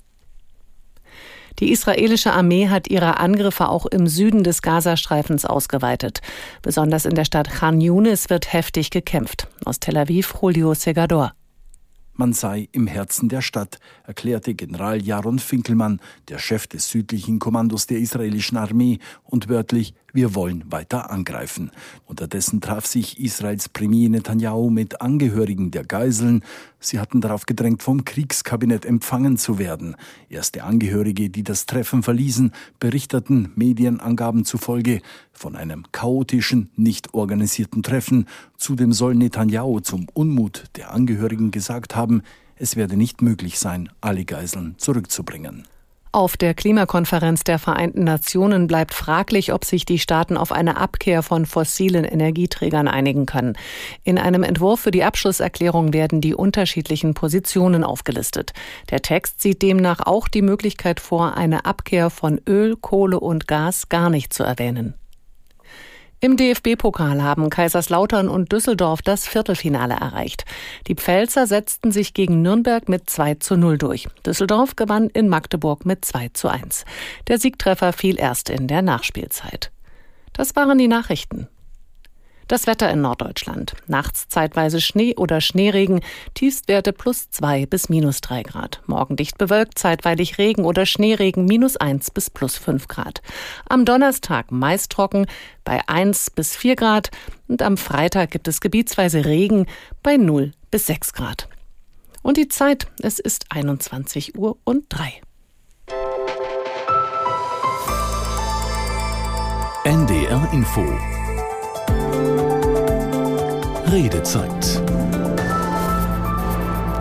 Die israelische Armee hat ihre Angriffe auch im Süden des Gazastreifens ausgeweitet. Besonders in der Stadt Khan Yunis wird heftig gekämpft. Aus Tel Aviv Julio Segador. Man sei im Herzen der Stadt, erklärte General Jaron Finkelmann, der Chef des südlichen Kommandos der israelischen Armee, und wörtlich, wir wollen weiter angreifen. Unterdessen traf sich Israels Premier Netanyahu mit Angehörigen der Geiseln. Sie hatten darauf gedrängt, vom Kriegskabinett empfangen zu werden. Erste Angehörige, die das Treffen verließen, berichteten Medienangaben zufolge von einem chaotischen, nicht organisierten Treffen. Zudem soll Netanyahu zum Unmut der Angehörigen gesagt haben, es werde nicht möglich sein, alle Geiseln zurückzubringen. Auf der Klimakonferenz der Vereinten Nationen bleibt fraglich, ob sich die Staaten auf eine Abkehr von fossilen Energieträgern einigen können. In einem Entwurf für die Abschlusserklärung werden die unterschiedlichen Positionen aufgelistet. Der Text sieht demnach auch die Möglichkeit vor, eine Abkehr von Öl, Kohle und Gas gar nicht zu erwähnen. Im DFB-Pokal haben Kaiserslautern und Düsseldorf das Viertelfinale erreicht. Die Pfälzer setzten sich gegen Nürnberg mit 2 zu 0 durch. Düsseldorf gewann in Magdeburg mit 2 zu 1. Der Siegtreffer fiel erst in der Nachspielzeit. Das waren die Nachrichten. Das Wetter in Norddeutschland. Nachts zeitweise Schnee oder Schneeregen, Tiefstwerte plus zwei bis minus drei Grad. Morgen dicht bewölkt, zeitweilig Regen oder Schneeregen minus eins bis plus fünf Grad. Am Donnerstag meist trocken bei eins bis vier Grad und am Freitag gibt es gebietsweise Regen bei null bis sechs Grad. Und die Zeit, es ist 21 Uhr und drei. NDR Info Redezeit.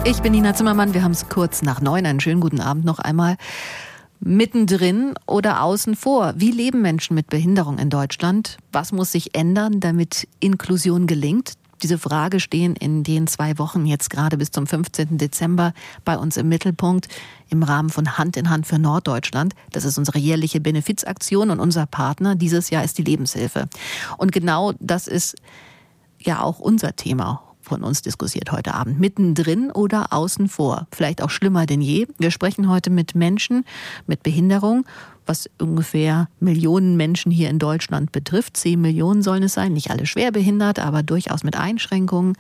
Ich bin Nina Zimmermann. Wir haben es kurz nach neun. Einen schönen guten Abend noch einmal. Mittendrin oder außen vor? Wie leben Menschen mit Behinderung in Deutschland? Was muss sich ändern, damit Inklusion gelingt? Diese Frage stehen in den zwei Wochen jetzt gerade bis zum 15. Dezember bei uns im Mittelpunkt im Rahmen von Hand in Hand für Norddeutschland. Das ist unsere jährliche Benefizaktion und unser Partner dieses Jahr ist die Lebenshilfe. Und genau das ist ja auch unser Thema von uns diskutiert heute Abend. Mittendrin oder außen vor. Vielleicht auch schlimmer denn je. Wir sprechen heute mit Menschen mit Behinderung, was ungefähr Millionen Menschen hier in Deutschland betrifft. Zehn Millionen sollen es sein. Nicht alle schwer behindert, aber durchaus mit Einschränkungen.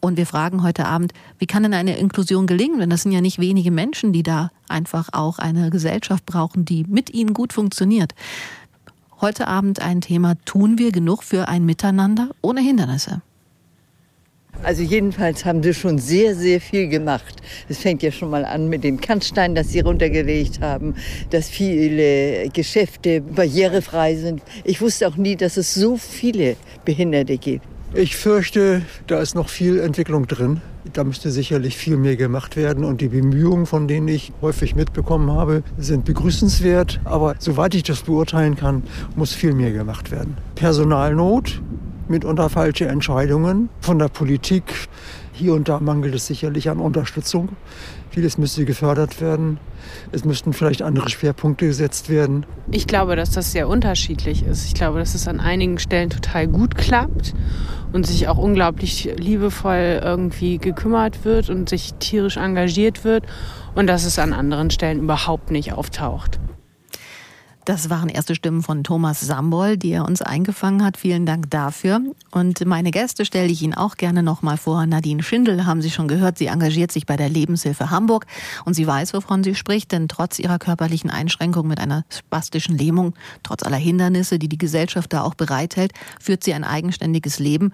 Und wir fragen heute Abend, wie kann denn eine Inklusion gelingen? Denn das sind ja nicht wenige Menschen, die da einfach auch eine Gesellschaft brauchen, die mit ihnen gut funktioniert. Heute Abend ein Thema, tun wir genug für ein Miteinander ohne Hindernisse? Also jedenfalls haben sie schon sehr, sehr viel gemacht. Es fängt ja schon mal an mit dem Kannstein, das sie runtergelegt haben, dass viele Geschäfte barrierefrei sind. Ich wusste auch nie, dass es so viele Behinderte gibt. Ich fürchte, da ist noch viel Entwicklung drin. Da müsste sicherlich viel mehr gemacht werden und die Bemühungen, von denen ich häufig mitbekommen habe, sind begrüßenswert. Aber soweit ich das beurteilen kann, muss viel mehr gemacht werden. Personalnot, mitunter falsche Entscheidungen von der Politik. Hier und da mangelt es sicherlich an Unterstützung. Vieles müsste gefördert werden. Es müssten vielleicht andere Schwerpunkte gesetzt werden. Ich glaube, dass das sehr unterschiedlich ist. Ich glaube, dass es an einigen Stellen total gut klappt und sich auch unglaublich liebevoll irgendwie gekümmert wird und sich tierisch engagiert wird und dass es an anderen Stellen überhaupt nicht auftaucht. Das waren erste Stimmen von Thomas Sambol, die er uns eingefangen hat. Vielen Dank dafür. Und meine Gäste stelle ich Ihnen auch gerne nochmal vor. Nadine Schindel haben Sie schon gehört. Sie engagiert sich bei der Lebenshilfe Hamburg und sie weiß, wovon sie spricht, denn trotz ihrer körperlichen Einschränkung mit einer spastischen Lähmung, trotz aller Hindernisse, die die Gesellschaft da auch bereithält, führt sie ein eigenständiges Leben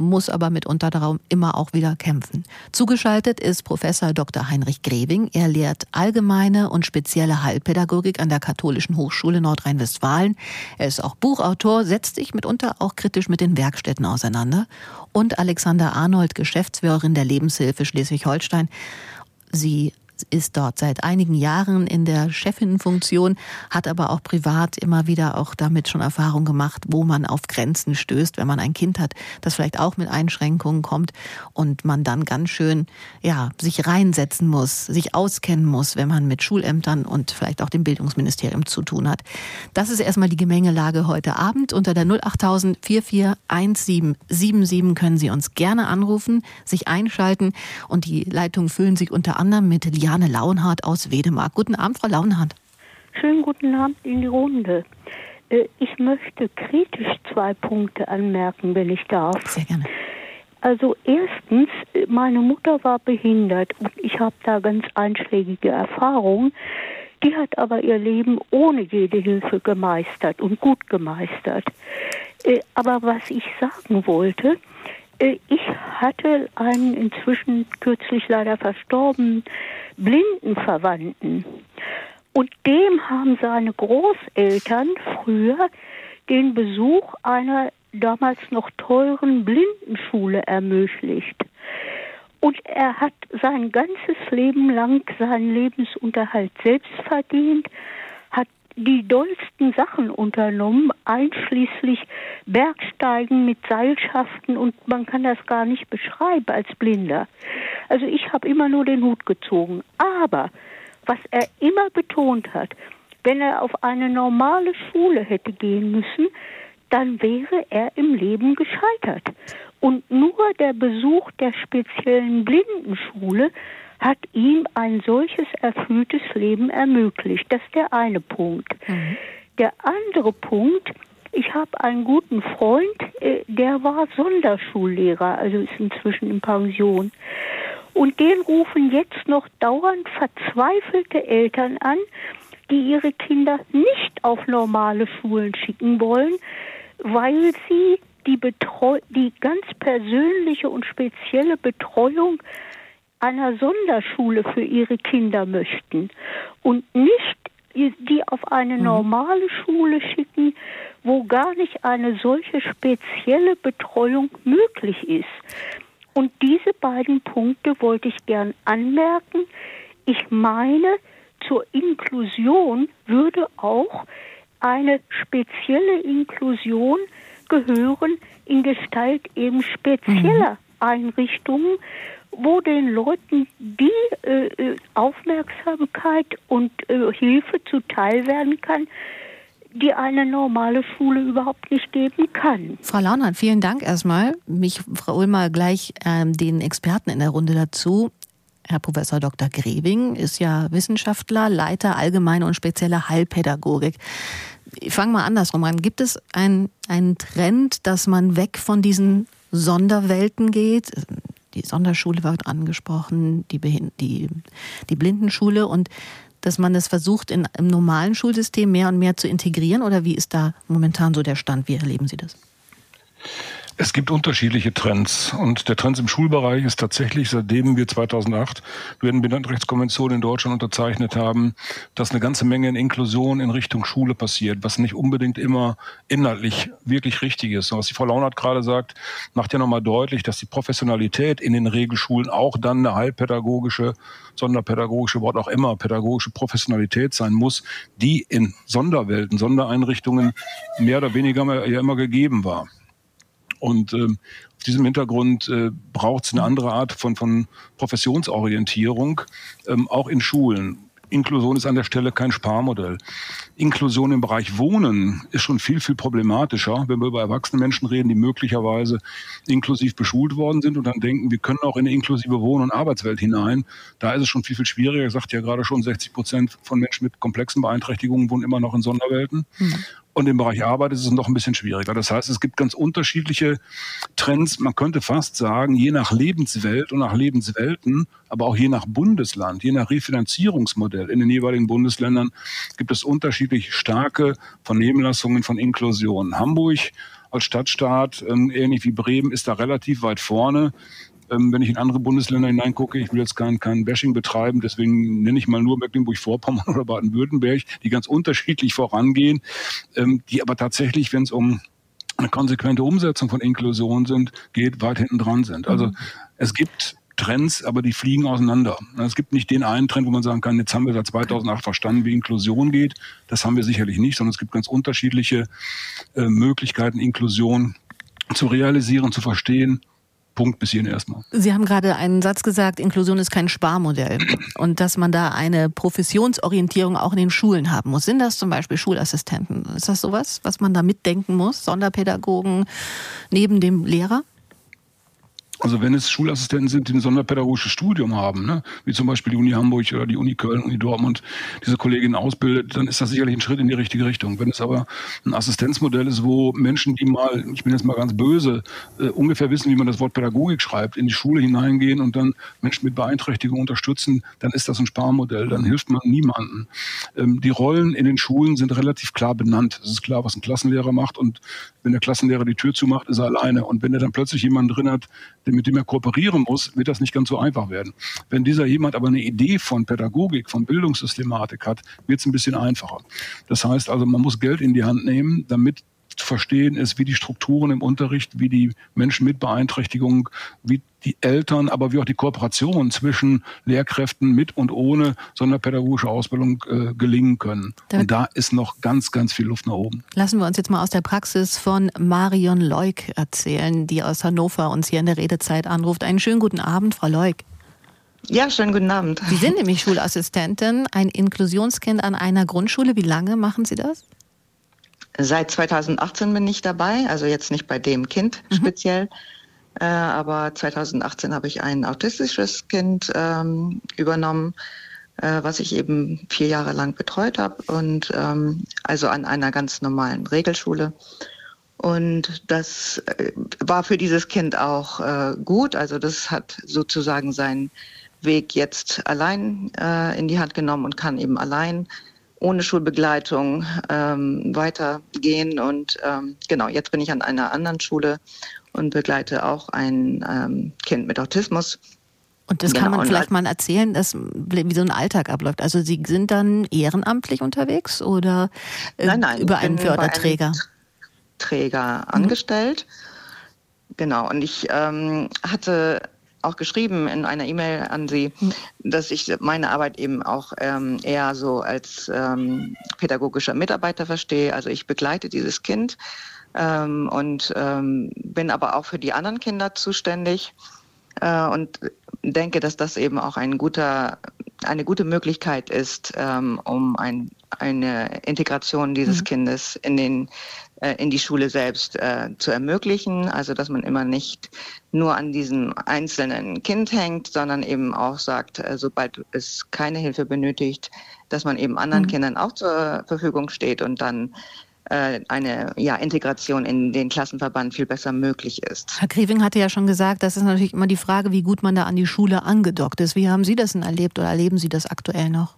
muss aber mitunter darum immer auch wieder kämpfen. Zugeschaltet ist Professor Dr. Heinrich Greving. Er lehrt allgemeine und spezielle Heilpädagogik an der Katholischen Hochschule Nordrhein-Westfalen. Er ist auch Buchautor, setzt sich mitunter auch kritisch mit den Werkstätten auseinander. Und Alexander Arnold, Geschäftsführerin der Lebenshilfe Schleswig-Holstein. Sie ist dort seit einigen Jahren in der Chefinnenfunktion, hat aber auch privat immer wieder auch damit schon Erfahrung gemacht, wo man auf Grenzen stößt, wenn man ein Kind hat, das vielleicht auch mit Einschränkungen kommt und man dann ganz schön, ja, sich reinsetzen muss, sich auskennen muss, wenn man mit Schulämtern und vielleicht auch dem Bildungsministerium zu tun hat. Das ist erstmal die Gemengelage heute Abend. Unter der 08000 441777 können Sie uns gerne anrufen, sich einschalten und die Leitungen füllen sich unter anderem mit Liane Juliane Launhardt aus Wedemark. Guten Abend, Frau Launhardt. Schönen guten Abend in die Runde. Äh, ich möchte kritisch zwei Punkte anmerken, wenn ich darf. Sehr gerne. Also erstens, meine Mutter war behindert und ich habe da ganz einschlägige Erfahrungen. Die hat aber ihr Leben ohne jede Hilfe gemeistert und gut gemeistert. Äh, aber was ich sagen wollte, äh, ich hatte einen inzwischen kürzlich leider verstorbenen blinden Verwandten. Und dem haben seine Großeltern früher den Besuch einer damals noch teuren Blindenschule ermöglicht. Und er hat sein ganzes Leben lang seinen Lebensunterhalt selbst verdient, die dollsten Sachen unternommen, einschließlich Bergsteigen mit Seilschaften und man kann das gar nicht beschreiben als Blinder. Also ich habe immer nur den Hut gezogen. Aber was er immer betont hat, wenn er auf eine normale Schule hätte gehen müssen, dann wäre er im Leben gescheitert. Und nur der Besuch der speziellen Blindenschule hat ihm ein solches erfülltes Leben ermöglicht. Das ist der eine Punkt. Mhm. Der andere Punkt, ich habe einen guten Freund, äh, der war Sonderschullehrer, also ist inzwischen in Pension. Und den rufen jetzt noch dauernd verzweifelte Eltern an, die ihre Kinder nicht auf normale Schulen schicken wollen, weil sie die, Betreu die ganz persönliche und spezielle Betreuung einer Sonderschule für ihre Kinder möchten und nicht die auf eine mhm. normale Schule schicken, wo gar nicht eine solche spezielle Betreuung möglich ist. Und diese beiden Punkte wollte ich gern anmerken. Ich meine, zur Inklusion würde auch eine spezielle Inklusion gehören in Gestalt eben spezieller mhm. Einrichtungen, wo den Leuten die äh, äh, Aufmerksamkeit und äh, Hilfe zuteil werden kann, die eine normale Schule überhaupt nicht geben kann. Frau Launert, vielen Dank erstmal. Mich, Frau Ulmer, gleich ähm, den Experten in der Runde dazu. Herr Professor Dr. Greving ist ja Wissenschaftler, Leiter allgemeine und spezielle Heilpädagogik. Ich fange mal andersrum an. Gibt es einen Trend, dass man weg von diesen Sonderwelten geht? Die Sonderschule wird angesprochen, die, die, die Blindenschule und dass man es versucht, in, im normalen Schulsystem mehr und mehr zu integrieren? Oder wie ist da momentan so der Stand? Wie erleben Sie das? Es gibt unterschiedliche Trends und der Trend im Schulbereich ist tatsächlich, seitdem wir 2008 die Behindertenrechtskonvention in Deutschland unterzeichnet haben, dass eine ganze Menge in Inklusion in Richtung Schule passiert, was nicht unbedingt immer inhaltlich wirklich richtig ist. Und was die Frau Launert gerade sagt, macht ja nochmal deutlich, dass die Professionalität in den Regelschulen auch dann eine heilpädagogische, sonderpädagogische, Wort auch immer, pädagogische Professionalität sein muss, die in Sonderwelten, Sondereinrichtungen mehr oder weniger ja immer gegeben war. Und ähm, auf diesem Hintergrund äh, braucht es eine andere Art von, von Professionsorientierung, ähm, auch in Schulen. Inklusion ist an der Stelle kein Sparmodell. Inklusion im Bereich Wohnen ist schon viel, viel problematischer, wenn wir über erwachsene Menschen reden, die möglicherweise inklusiv beschult worden sind und dann denken, wir können auch in eine inklusive Wohn- und Arbeitswelt hinein. Da ist es schon viel, viel schwieriger. Ich sagte ja gerade schon, 60 Prozent von Menschen mit komplexen Beeinträchtigungen wohnen immer noch in Sonderwelten. Mhm. Und im Bereich Arbeit ist es noch ein bisschen schwieriger. Das heißt, es gibt ganz unterschiedliche Trends. Man könnte fast sagen, je nach Lebenswelt und nach Lebenswelten, aber auch je nach Bundesland, je nach Refinanzierungsmodell in den jeweiligen Bundesländern gibt es unterschiedlich starke Vernehmlassungen von Inklusion. Hamburg als Stadtstaat, ähm, ähnlich wie Bremen, ist da relativ weit vorne. Ähm, wenn ich in andere Bundesländer hineingucke, ich will jetzt kein, kein Bashing betreiben, deswegen nenne ich mal nur Mecklenburg-Vorpommern [laughs] oder Baden-Württemberg, die ganz unterschiedlich vorangehen, ähm, die aber tatsächlich, wenn es um eine konsequente Umsetzung von Inklusion sind, geht, weit hinten dran sind. Also mhm. es gibt Trends, aber die fliegen auseinander. Es gibt nicht den einen Trend, wo man sagen kann, jetzt haben wir seit 2008 verstanden, wie Inklusion geht. Das haben wir sicherlich nicht, sondern es gibt ganz unterschiedliche äh, Möglichkeiten, Inklusion zu realisieren, zu verstehen Punkt bis hierhin erstmal. Sie haben gerade einen Satz gesagt, Inklusion ist kein Sparmodell und dass man da eine Professionsorientierung auch in den Schulen haben muss. Sind das zum Beispiel Schulassistenten? Ist das sowas, was man da mitdenken muss? Sonderpädagogen neben dem Lehrer? Also wenn es Schulassistenten sind, die ein sonderpädagogisches Studium haben, ne, wie zum Beispiel die Uni Hamburg oder die Uni Köln, Uni Dortmund, diese Kollegin ausbildet, dann ist das sicherlich ein Schritt in die richtige Richtung. Wenn es aber ein Assistenzmodell ist, wo Menschen, die mal, ich bin jetzt mal ganz böse, äh, ungefähr wissen, wie man das Wort Pädagogik schreibt, in die Schule hineingehen und dann Menschen mit Beeinträchtigung unterstützen, dann ist das ein Sparmodell, dann hilft man niemandem. Ähm, die Rollen in den Schulen sind relativ klar benannt. Es ist klar, was ein Klassenlehrer macht und wenn der Klassenlehrer die Tür zumacht, ist er alleine. Und wenn er dann plötzlich jemanden drin hat, mit dem er kooperieren muss, wird das nicht ganz so einfach werden. Wenn dieser jemand aber eine Idee von Pädagogik, von Bildungssystematik hat, wird es ein bisschen einfacher. Das heißt also, man muss Geld in die Hand nehmen, damit zu verstehen ist, wie die Strukturen im Unterricht, wie die Menschen mit Beeinträchtigung, wie die Eltern, aber wie auch die Kooperation zwischen Lehrkräften mit und ohne sonderpädagogische Ausbildung äh, gelingen können. Da und da ist noch ganz, ganz viel Luft nach oben. Lassen wir uns jetzt mal aus der Praxis von Marion Leuk erzählen, die aus Hannover uns hier in der Redezeit anruft. Einen schönen guten Abend, Frau Leuk. Ja, schönen guten Abend. Sie sind nämlich Schulassistentin, ein Inklusionskind an einer Grundschule. Wie lange machen Sie das? Seit 2018 bin ich dabei, also jetzt nicht bei dem Kind mhm. speziell, äh, aber 2018 habe ich ein autistisches Kind ähm, übernommen, äh, was ich eben vier Jahre lang betreut habe und ähm, also an einer ganz normalen Regelschule. Und das äh, war für dieses Kind auch äh, gut. Also das hat sozusagen seinen Weg jetzt allein äh, in die Hand genommen und kann eben allein ohne Schulbegleitung ähm, weitergehen. Und ähm, genau, jetzt bin ich an einer anderen Schule und begleite auch ein ähm, Kind mit Autismus. Und das genau, kann man vielleicht mal erzählen, dass, wie so ein Alltag abläuft. Also Sie sind dann ehrenamtlich unterwegs oder äh, nein, nein, über einen Förderträger? Einen Träger mhm. angestellt. Genau, und ich ähm, hatte auch geschrieben in einer E-Mail an Sie, mhm. dass ich meine Arbeit eben auch ähm, eher so als ähm, pädagogischer Mitarbeiter verstehe. Also ich begleite dieses Kind ähm, und ähm, bin aber auch für die anderen Kinder zuständig äh, und denke, dass das eben auch ein guter, eine gute Möglichkeit ist, ähm, um ein, eine Integration dieses mhm. Kindes in den in die Schule selbst äh, zu ermöglichen. Also dass man immer nicht nur an diesem einzelnen Kind hängt, sondern eben auch sagt, äh, sobald es keine Hilfe benötigt, dass man eben anderen mhm. Kindern auch zur Verfügung steht und dann äh, eine ja, Integration in den Klassenverband viel besser möglich ist. Herr Krieving hatte ja schon gesagt, das ist natürlich immer die Frage, wie gut man da an die Schule angedockt ist. Wie haben Sie das denn erlebt oder erleben Sie das aktuell noch?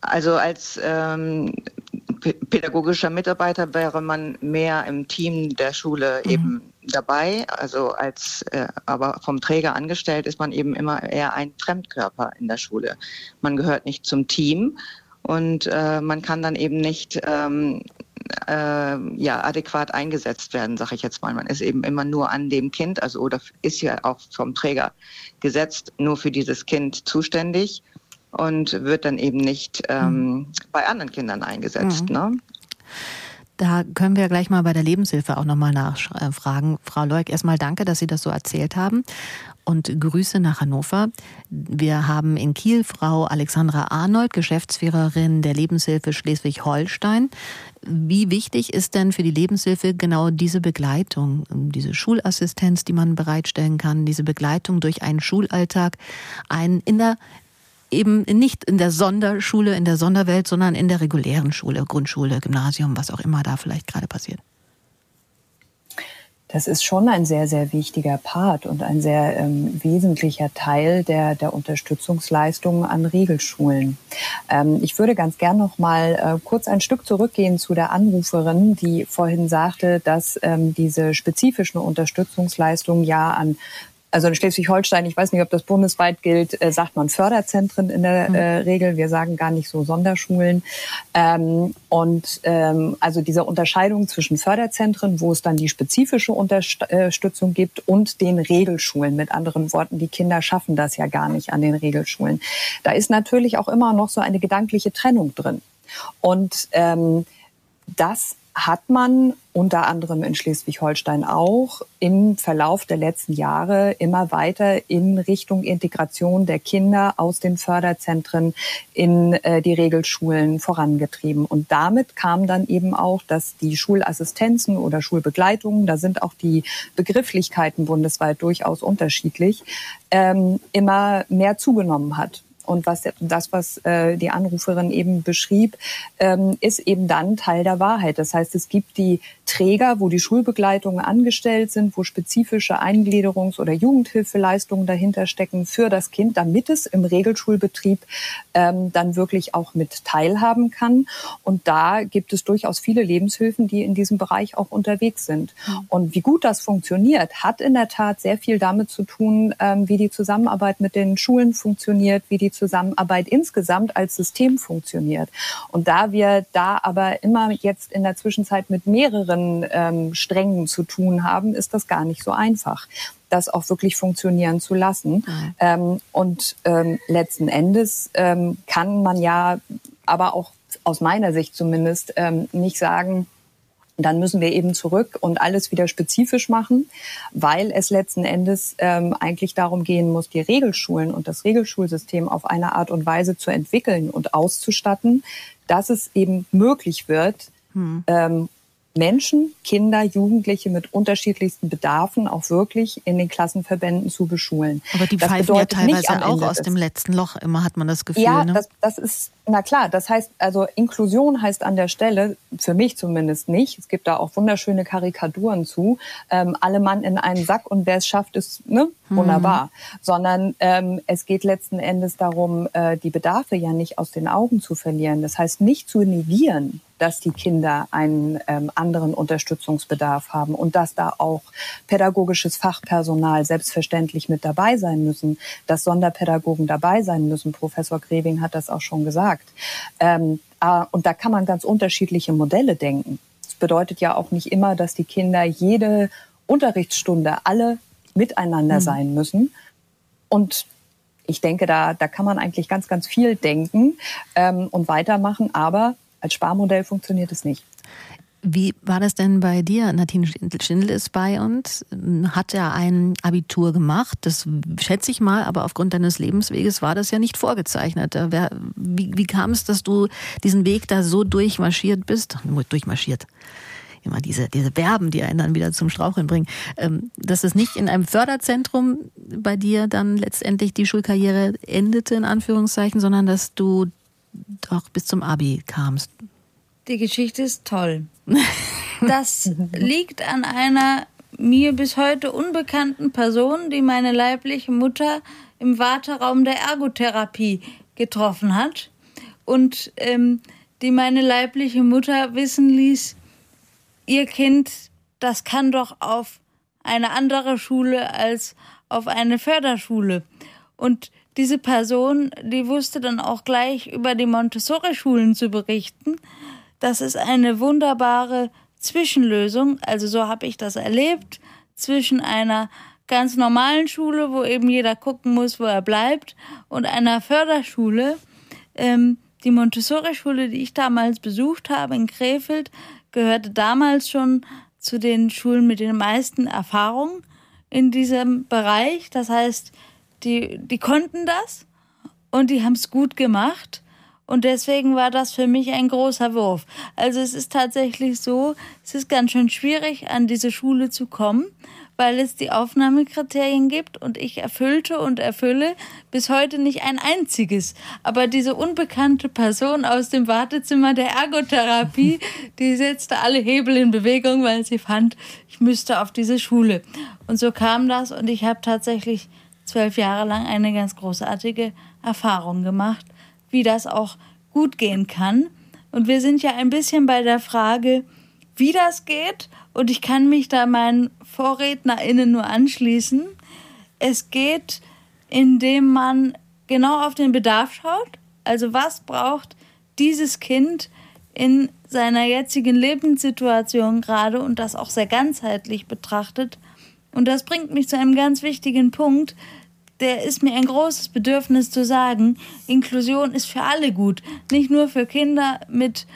Also als ähm, pädagogischer Mitarbeiter wäre man mehr im Team der Schule mhm. eben dabei. Also als äh, aber vom Träger angestellt ist man eben immer eher ein Fremdkörper in der Schule. Man gehört nicht zum Team, und äh, man kann dann eben nicht ähm, äh, ja, adäquat eingesetzt werden, sage ich jetzt mal. Man ist eben immer nur an dem Kind, also oder ist ja auch vom Träger gesetzt, nur für dieses Kind zuständig und wird dann eben nicht ähm, mhm. bei anderen Kindern eingesetzt. Mhm. Ne? Da können wir gleich mal bei der Lebenshilfe auch nochmal nachfragen. Frau Leuk, erstmal danke, dass Sie das so erzählt haben und Grüße nach Hannover. Wir haben in Kiel Frau Alexandra Arnold, Geschäftsführerin der Lebenshilfe Schleswig-Holstein. Wie wichtig ist denn für die Lebenshilfe genau diese Begleitung, diese Schulassistenz, die man bereitstellen kann, diese Begleitung durch einen Schulalltag, ein in der eben nicht in der Sonderschule, in der Sonderwelt, sondern in der regulären Schule, Grundschule, Gymnasium, was auch immer da vielleicht gerade passiert. Das ist schon ein sehr, sehr wichtiger Part und ein sehr ähm, wesentlicher Teil der, der Unterstützungsleistungen an Regelschulen. Ähm, ich würde ganz gern noch mal äh, kurz ein Stück zurückgehen zu der Anruferin, die vorhin sagte, dass ähm, diese spezifischen Unterstützungsleistungen ja an also in Schleswig-Holstein, ich weiß nicht, ob das bundesweit gilt, äh, sagt man Förderzentren in der mhm. äh, Regel. Wir sagen gar nicht so Sonderschulen. Ähm, und ähm, also diese Unterscheidung zwischen Förderzentren, wo es dann die spezifische Unterstützung gibt, und den Regelschulen. Mit anderen Worten, die Kinder schaffen das ja gar nicht an den Regelschulen. Da ist natürlich auch immer noch so eine gedankliche Trennung drin. Und ähm, das hat man unter anderem in Schleswig-Holstein auch im Verlauf der letzten Jahre immer weiter in Richtung Integration der Kinder aus den Förderzentren in äh, die Regelschulen vorangetrieben. Und damit kam dann eben auch, dass die Schulassistenzen oder Schulbegleitungen, da sind auch die Begrifflichkeiten bundesweit durchaus unterschiedlich, ähm, immer mehr zugenommen hat. Und was das, was äh, die Anruferin eben beschrieb, ähm, ist eben dann Teil der Wahrheit. Das heißt, es gibt die Träger, wo die Schulbegleitungen angestellt sind, wo spezifische Eingliederungs- oder Jugendhilfeleistungen dahinter stecken für das Kind, damit es im Regelschulbetrieb ähm, dann wirklich auch mit teilhaben kann. Und da gibt es durchaus viele Lebenshilfen, die in diesem Bereich auch unterwegs sind. Und wie gut das funktioniert, hat in der Tat sehr viel damit zu tun, ähm, wie die Zusammenarbeit mit den Schulen funktioniert, wie die Zusammenarbeit insgesamt als System funktioniert. Und da wir da aber immer jetzt in der Zwischenzeit mit mehreren ähm, Strängen zu tun haben, ist das gar nicht so einfach das auch wirklich funktionieren zu lassen. Mhm. Ähm, und ähm, letzten Endes ähm, kann man ja aber auch aus meiner Sicht zumindest ähm, nicht sagen, dann müssen wir eben zurück und alles wieder spezifisch machen, weil es letzten Endes ähm, eigentlich darum gehen muss, die Regelschulen und das Regelschulsystem auf eine Art und Weise zu entwickeln und auszustatten, dass es eben möglich wird, hm. ähm, Menschen, Kinder, Jugendliche mit unterschiedlichsten Bedarfen auch wirklich in den Klassenverbänden zu beschulen. Aber die das pfeifen ja teilweise auch aus dem letzten Loch, immer hat man das Gefühl. Ja, ne? das, das ist, na klar, das heißt, also Inklusion heißt an der Stelle, für mich zumindest nicht, es gibt da auch wunderschöne Karikaturen zu, ähm, alle Mann in einen Sack und wer es schafft, ist ne, wunderbar. Mhm. Sondern ähm, es geht letzten Endes darum, äh, die Bedarfe ja nicht aus den Augen zu verlieren. Das heißt, nicht zu negieren, dass die Kinder einen ähm, anderen Unterstützungsbedarf haben und dass da auch pädagogisches Fachpersonal selbstverständlich mit dabei sein müssen, dass Sonderpädagogen dabei sein müssen. Professor Grebing hat das auch schon gesagt. Ähm, äh, und da kann man ganz unterschiedliche Modelle denken. Das bedeutet ja auch nicht immer, dass die Kinder jede Unterrichtsstunde alle miteinander mhm. sein müssen. Und ich denke, da, da kann man eigentlich ganz, ganz viel denken ähm, und weitermachen. Aber als Sparmodell funktioniert es nicht. Wie war das denn bei dir? Nadine Schindel ist bei uns, hat ja ein Abitur gemacht. Das schätze ich mal, aber aufgrund deines Lebensweges war das ja nicht vorgezeichnet. Wie, wie kam es, dass du diesen Weg da so durchmarschiert bist? Durchmarschiert. Immer diese, diese Verben, die einen dann wieder zum Straucheln bringen. Ähm, dass es nicht in einem Förderzentrum bei dir dann letztendlich die Schulkarriere endete, in Anführungszeichen, sondern dass du doch bis zum Abi kamst. Die Geschichte ist toll. [laughs] Das liegt an einer mir bis heute unbekannten Person, die meine leibliche Mutter im Warteraum der Ergotherapie getroffen hat und ähm, die meine leibliche Mutter wissen ließ, ihr Kind, das kann doch auf eine andere Schule als auf eine Förderschule. Und diese Person, die wusste dann auch gleich über die Montessori-Schulen zu berichten. Das ist eine wunderbare Zwischenlösung, also so habe ich das erlebt, zwischen einer ganz normalen Schule, wo eben jeder gucken muss, wo er bleibt, und einer Förderschule. Ähm, die Montessori-Schule, die ich damals besucht habe in Krefeld, gehörte damals schon zu den Schulen mit den meisten Erfahrungen in diesem Bereich. Das heißt, die, die konnten das und die haben es gut gemacht. Und deswegen war das für mich ein großer Wurf. Also es ist tatsächlich so, es ist ganz schön schwierig, an diese Schule zu kommen, weil es die Aufnahmekriterien gibt und ich erfüllte und erfülle bis heute nicht ein einziges. Aber diese unbekannte Person aus dem Wartezimmer der Ergotherapie, die setzte alle Hebel in Bewegung, weil sie fand, ich müsste auf diese Schule. Und so kam das und ich habe tatsächlich zwölf Jahre lang eine ganz großartige Erfahrung gemacht, wie das auch gut gehen kann. Und wir sind ja ein bisschen bei der Frage, wie das geht. Und ich kann mich da meinen VorrednerInnen nur anschließen. Es geht, indem man genau auf den Bedarf schaut. Also was braucht dieses Kind in seiner jetzigen Lebenssituation gerade und das auch sehr ganzheitlich betrachtet. Und das bringt mich zu einem ganz wichtigen Punkt, der ist mir ein großes Bedürfnis zu sagen, Inklusion ist für alle gut, nicht nur für Kinder mit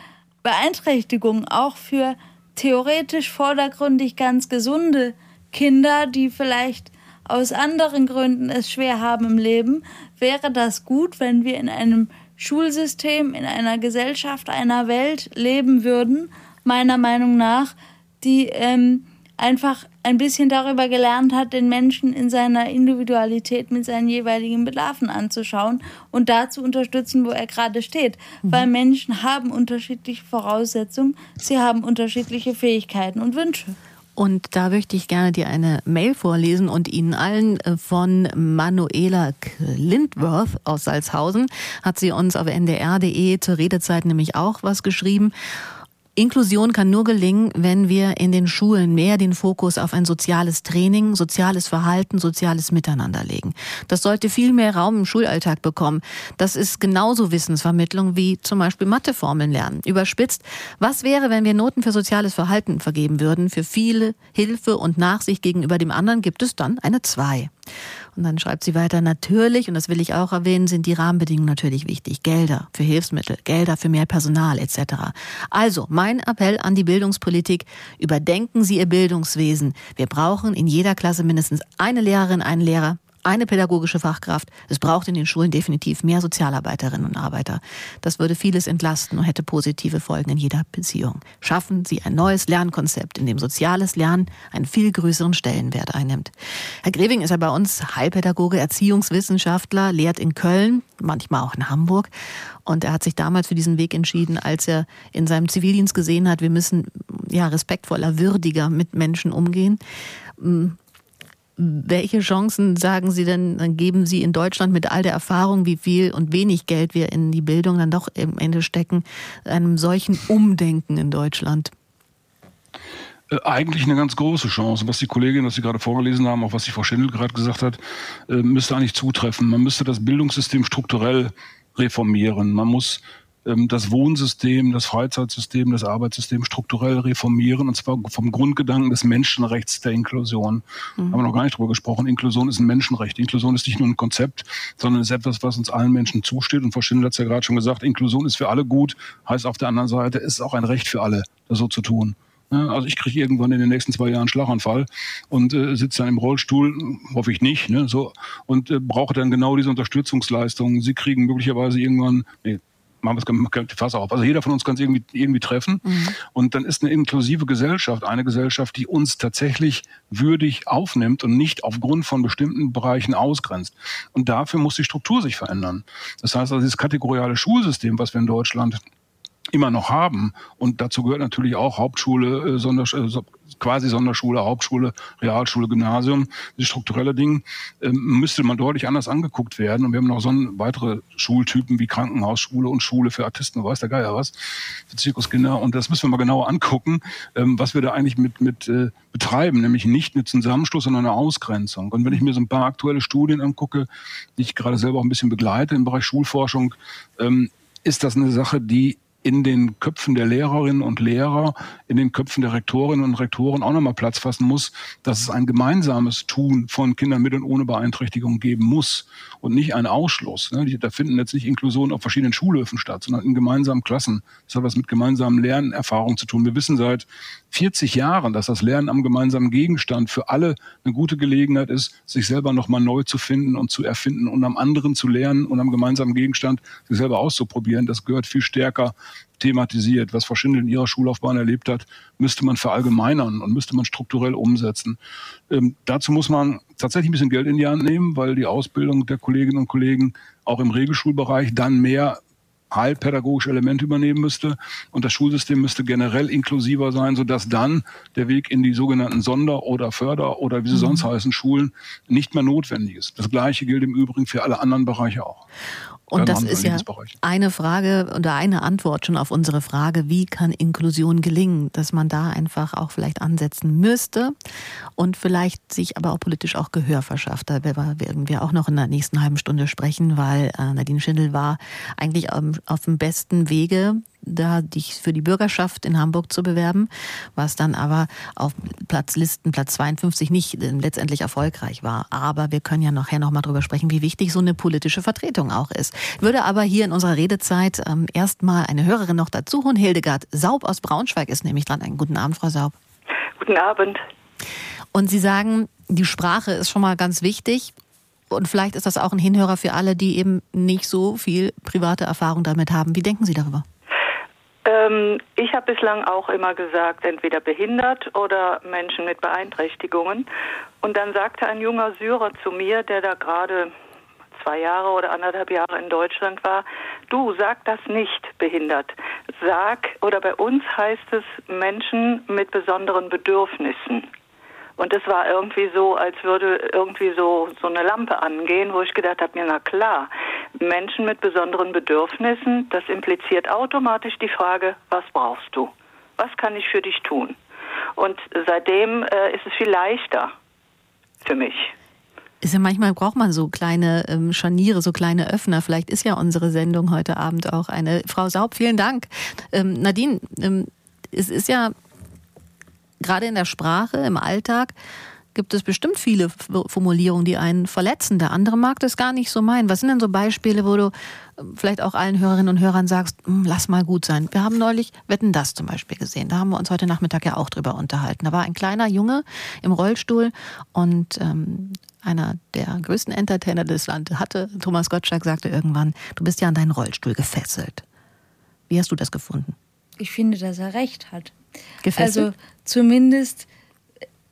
Beeinträchtigungen, auch für theoretisch vordergründig ganz gesunde Kinder, die vielleicht aus anderen Gründen es schwer haben im Leben, wäre das gut, wenn wir in einem Schulsystem, in einer Gesellschaft, einer Welt leben würden, meiner Meinung nach, die ähm, einfach ein bisschen darüber gelernt hat, den Menschen in seiner Individualität mit seinen jeweiligen Bedarfen anzuschauen und da zu unterstützen, wo er gerade steht. Mhm. Weil Menschen haben unterschiedliche Voraussetzungen, sie haben unterschiedliche Fähigkeiten und Wünsche. Und da möchte ich gerne dir eine Mail vorlesen und Ihnen allen äh, von Manuela Lindworth aus Salzhausen hat sie uns auf ndr.de zur Redezeit nämlich auch was geschrieben. Inklusion kann nur gelingen, wenn wir in den Schulen mehr den Fokus auf ein soziales Training, soziales Verhalten, soziales Miteinander legen. Das sollte viel mehr Raum im Schulalltag bekommen. Das ist genauso Wissensvermittlung wie zum Beispiel Matheformeln lernen. Überspitzt, was wäre, wenn wir Noten für soziales Verhalten vergeben würden? Für viele Hilfe und Nachsicht gegenüber dem anderen gibt es dann eine Zwei. Und dann schreibt sie weiter, natürlich, und das will ich auch erwähnen, sind die Rahmenbedingungen natürlich wichtig. Gelder für Hilfsmittel, Gelder für mehr Personal etc. Also mein Appell an die Bildungspolitik, überdenken Sie Ihr Bildungswesen. Wir brauchen in jeder Klasse mindestens eine Lehrerin, einen Lehrer, eine pädagogische Fachkraft. Es braucht in den Schulen definitiv mehr Sozialarbeiterinnen und Arbeiter. Das würde vieles entlasten und hätte positive Folgen in jeder Beziehung. Schaffen Sie ein neues Lernkonzept, in dem soziales Lernen einen viel größeren Stellenwert einnimmt. Herr Greving ist ja bei uns Heilpädagoge, Erziehungswissenschaftler, lehrt in Köln, manchmal auch in Hamburg. Und er hat sich damals für diesen Weg entschieden, als er in seinem Zivildienst gesehen hat, wir müssen ja respektvoller, würdiger mit Menschen umgehen. Welche Chancen, sagen Sie denn, geben Sie in Deutschland mit all der Erfahrung, wie viel und wenig Geld wir in die Bildung dann doch am Ende stecken, einem solchen Umdenken in Deutschland? Äh, eigentlich eine ganz große Chance. Was die Kollegin, was Sie gerade vorgelesen haben, auch was die Frau Schendel gerade gesagt hat, äh, müsste eigentlich zutreffen. Man müsste das Bildungssystem strukturell reformieren. Man muss das Wohnsystem, das Freizeitsystem, das Arbeitssystem strukturell reformieren und zwar vom Grundgedanken des Menschenrechts der Inklusion. Mhm. Haben wir noch gar nicht drüber gesprochen. Inklusion ist ein Menschenrecht. Inklusion ist nicht nur ein Konzept, sondern ist etwas, was uns allen Menschen zusteht. Und Frau Schindler hat es ja gerade schon gesagt, Inklusion ist für alle gut, heißt auf der anderen Seite, ist auch ein Recht für alle, das so zu tun. Also ich kriege irgendwann in den nächsten zwei Jahren Schlaganfall und äh, sitze dann im Rollstuhl, hoffe ich nicht, ne, so und äh, brauche dann genau diese Unterstützungsleistungen. Sie kriegen möglicherweise irgendwann, nee, machen wir es Fass auf. Also jeder von uns kann es irgendwie, irgendwie treffen. Mhm. Und dann ist eine inklusive Gesellschaft eine Gesellschaft, die uns tatsächlich würdig aufnimmt und nicht aufgrund von bestimmten Bereichen ausgrenzt. Und dafür muss die Struktur sich verändern. Das heißt also, dieses kategoriale Schulsystem, was wir in Deutschland immer noch haben. Und dazu gehört natürlich auch Hauptschule, äh, Sonder, äh, quasi Sonderschule, Hauptschule, Realschule, Gymnasium, die strukturelle Dinge, ähm, müsste man deutlich anders angeguckt werden. Und wir haben noch so weitere Schultypen wie Krankenhausschule und Schule für Artisten, weiß der Geier was, für Zirkuskinder. Und das müssen wir mal genauer angucken, ähm, was wir da eigentlich mit, mit äh, betreiben, nämlich nicht eine Zusammenschluss, sondern eine Ausgrenzung. Und wenn ich mir so ein paar aktuelle Studien angucke, die ich gerade selber auch ein bisschen begleite im Bereich Schulforschung, ähm, ist das eine Sache, die in den Köpfen der Lehrerinnen und Lehrer, in den Köpfen der Rektorinnen und Rektoren auch nochmal Platz fassen muss, dass es ein gemeinsames Tun von Kindern mit und ohne Beeinträchtigung geben muss und nicht ein Ausschluss. Ne? Da finden jetzt nicht Inklusionen auf verschiedenen Schulhöfen statt, sondern in gemeinsamen Klassen. Das hat was mit gemeinsamen Lernerfahrungen zu tun. Wir wissen seit 40 Jahren, dass das Lernen am gemeinsamen Gegenstand für alle eine gute Gelegenheit ist, sich selber nochmal neu zu finden und zu erfinden und am anderen zu lernen und am gemeinsamen Gegenstand sich selber auszuprobieren. Das gehört viel stärker thematisiert. Was Frau Schindel in ihrer Schullaufbahn erlebt hat, müsste man verallgemeinern und müsste man strukturell umsetzen. Ähm, dazu muss man tatsächlich ein bisschen Geld in die Hand nehmen, weil die Ausbildung der Kolleginnen und Kollegen auch im Regelschulbereich dann mehr heilpädagogische Elemente übernehmen müsste. Und das Schulsystem müsste generell inklusiver sein, sodass dann der Weg in die sogenannten Sonder- oder Förder- oder wie sie mhm. sonst heißen, Schulen nicht mehr notwendig ist. Das Gleiche gilt im Übrigen für alle anderen Bereiche auch. Und das ist ja eine Frage oder eine Antwort schon auf unsere Frage, wie kann Inklusion gelingen, dass man da einfach auch vielleicht ansetzen müsste und vielleicht sich aber auch politisch auch Gehör verschafft. Da werden wir auch noch in der nächsten halben Stunde sprechen, weil äh, Nadine Schindel war eigentlich auf dem besten Wege, da dich für die Bürgerschaft in Hamburg zu bewerben, was dann aber auf Platzlisten Platz 52 nicht äh, letztendlich erfolgreich war. Aber wir können ja nachher noch mal drüber sprechen, wie wichtig so eine politische Vertretung auch ist. Ich würde aber hier in unserer Redezeit ähm, erstmal eine Hörerin noch dazu holen. Hildegard Saub aus Braunschweig ist nämlich dran. Einen guten Abend, Frau Saub. Guten Abend. Und Sie sagen, die Sprache ist schon mal ganz wichtig. Und vielleicht ist das auch ein Hinhörer für alle, die eben nicht so viel private Erfahrung damit haben. Wie denken Sie darüber? Ähm, ich habe bislang auch immer gesagt, entweder behindert oder Menschen mit Beeinträchtigungen. Und dann sagte ein junger Syrer zu mir, der da gerade zwei Jahre oder anderthalb Jahre in Deutschland war, du sag das nicht behindert. Sag, oder bei uns heißt es Menschen mit besonderen Bedürfnissen. Und es war irgendwie so, als würde irgendwie so, so eine Lampe angehen, wo ich gedacht habe, mir na klar, Menschen mit besonderen Bedürfnissen, das impliziert automatisch die Frage, was brauchst du? Was kann ich für dich tun? Und seitdem äh, ist es viel leichter für mich. Ist ja manchmal braucht man so kleine ähm, Scharniere, so kleine Öffner. Vielleicht ist ja unsere Sendung heute Abend auch eine. Frau Saub, vielen Dank. Ähm, Nadine, ähm, es ist ja gerade in der Sprache, im Alltag, gibt es bestimmt viele Formulierungen, die einen verletzen. Der andere mag das gar nicht so meinen. Was sind denn so Beispiele, wo du äh, vielleicht auch allen Hörerinnen und Hörern sagst, hm, lass mal gut sein. Wir haben neulich Wetten das zum Beispiel gesehen. Da haben wir uns heute Nachmittag ja auch drüber unterhalten. Da war ein kleiner Junge im Rollstuhl und ähm, einer der größten Entertainer des Landes hatte, Thomas Gottschalk, sagte irgendwann, du bist ja an deinen Rollstuhl gefesselt. Wie hast du das gefunden? Ich finde, dass er recht hat. Gefesselt? Also zumindest,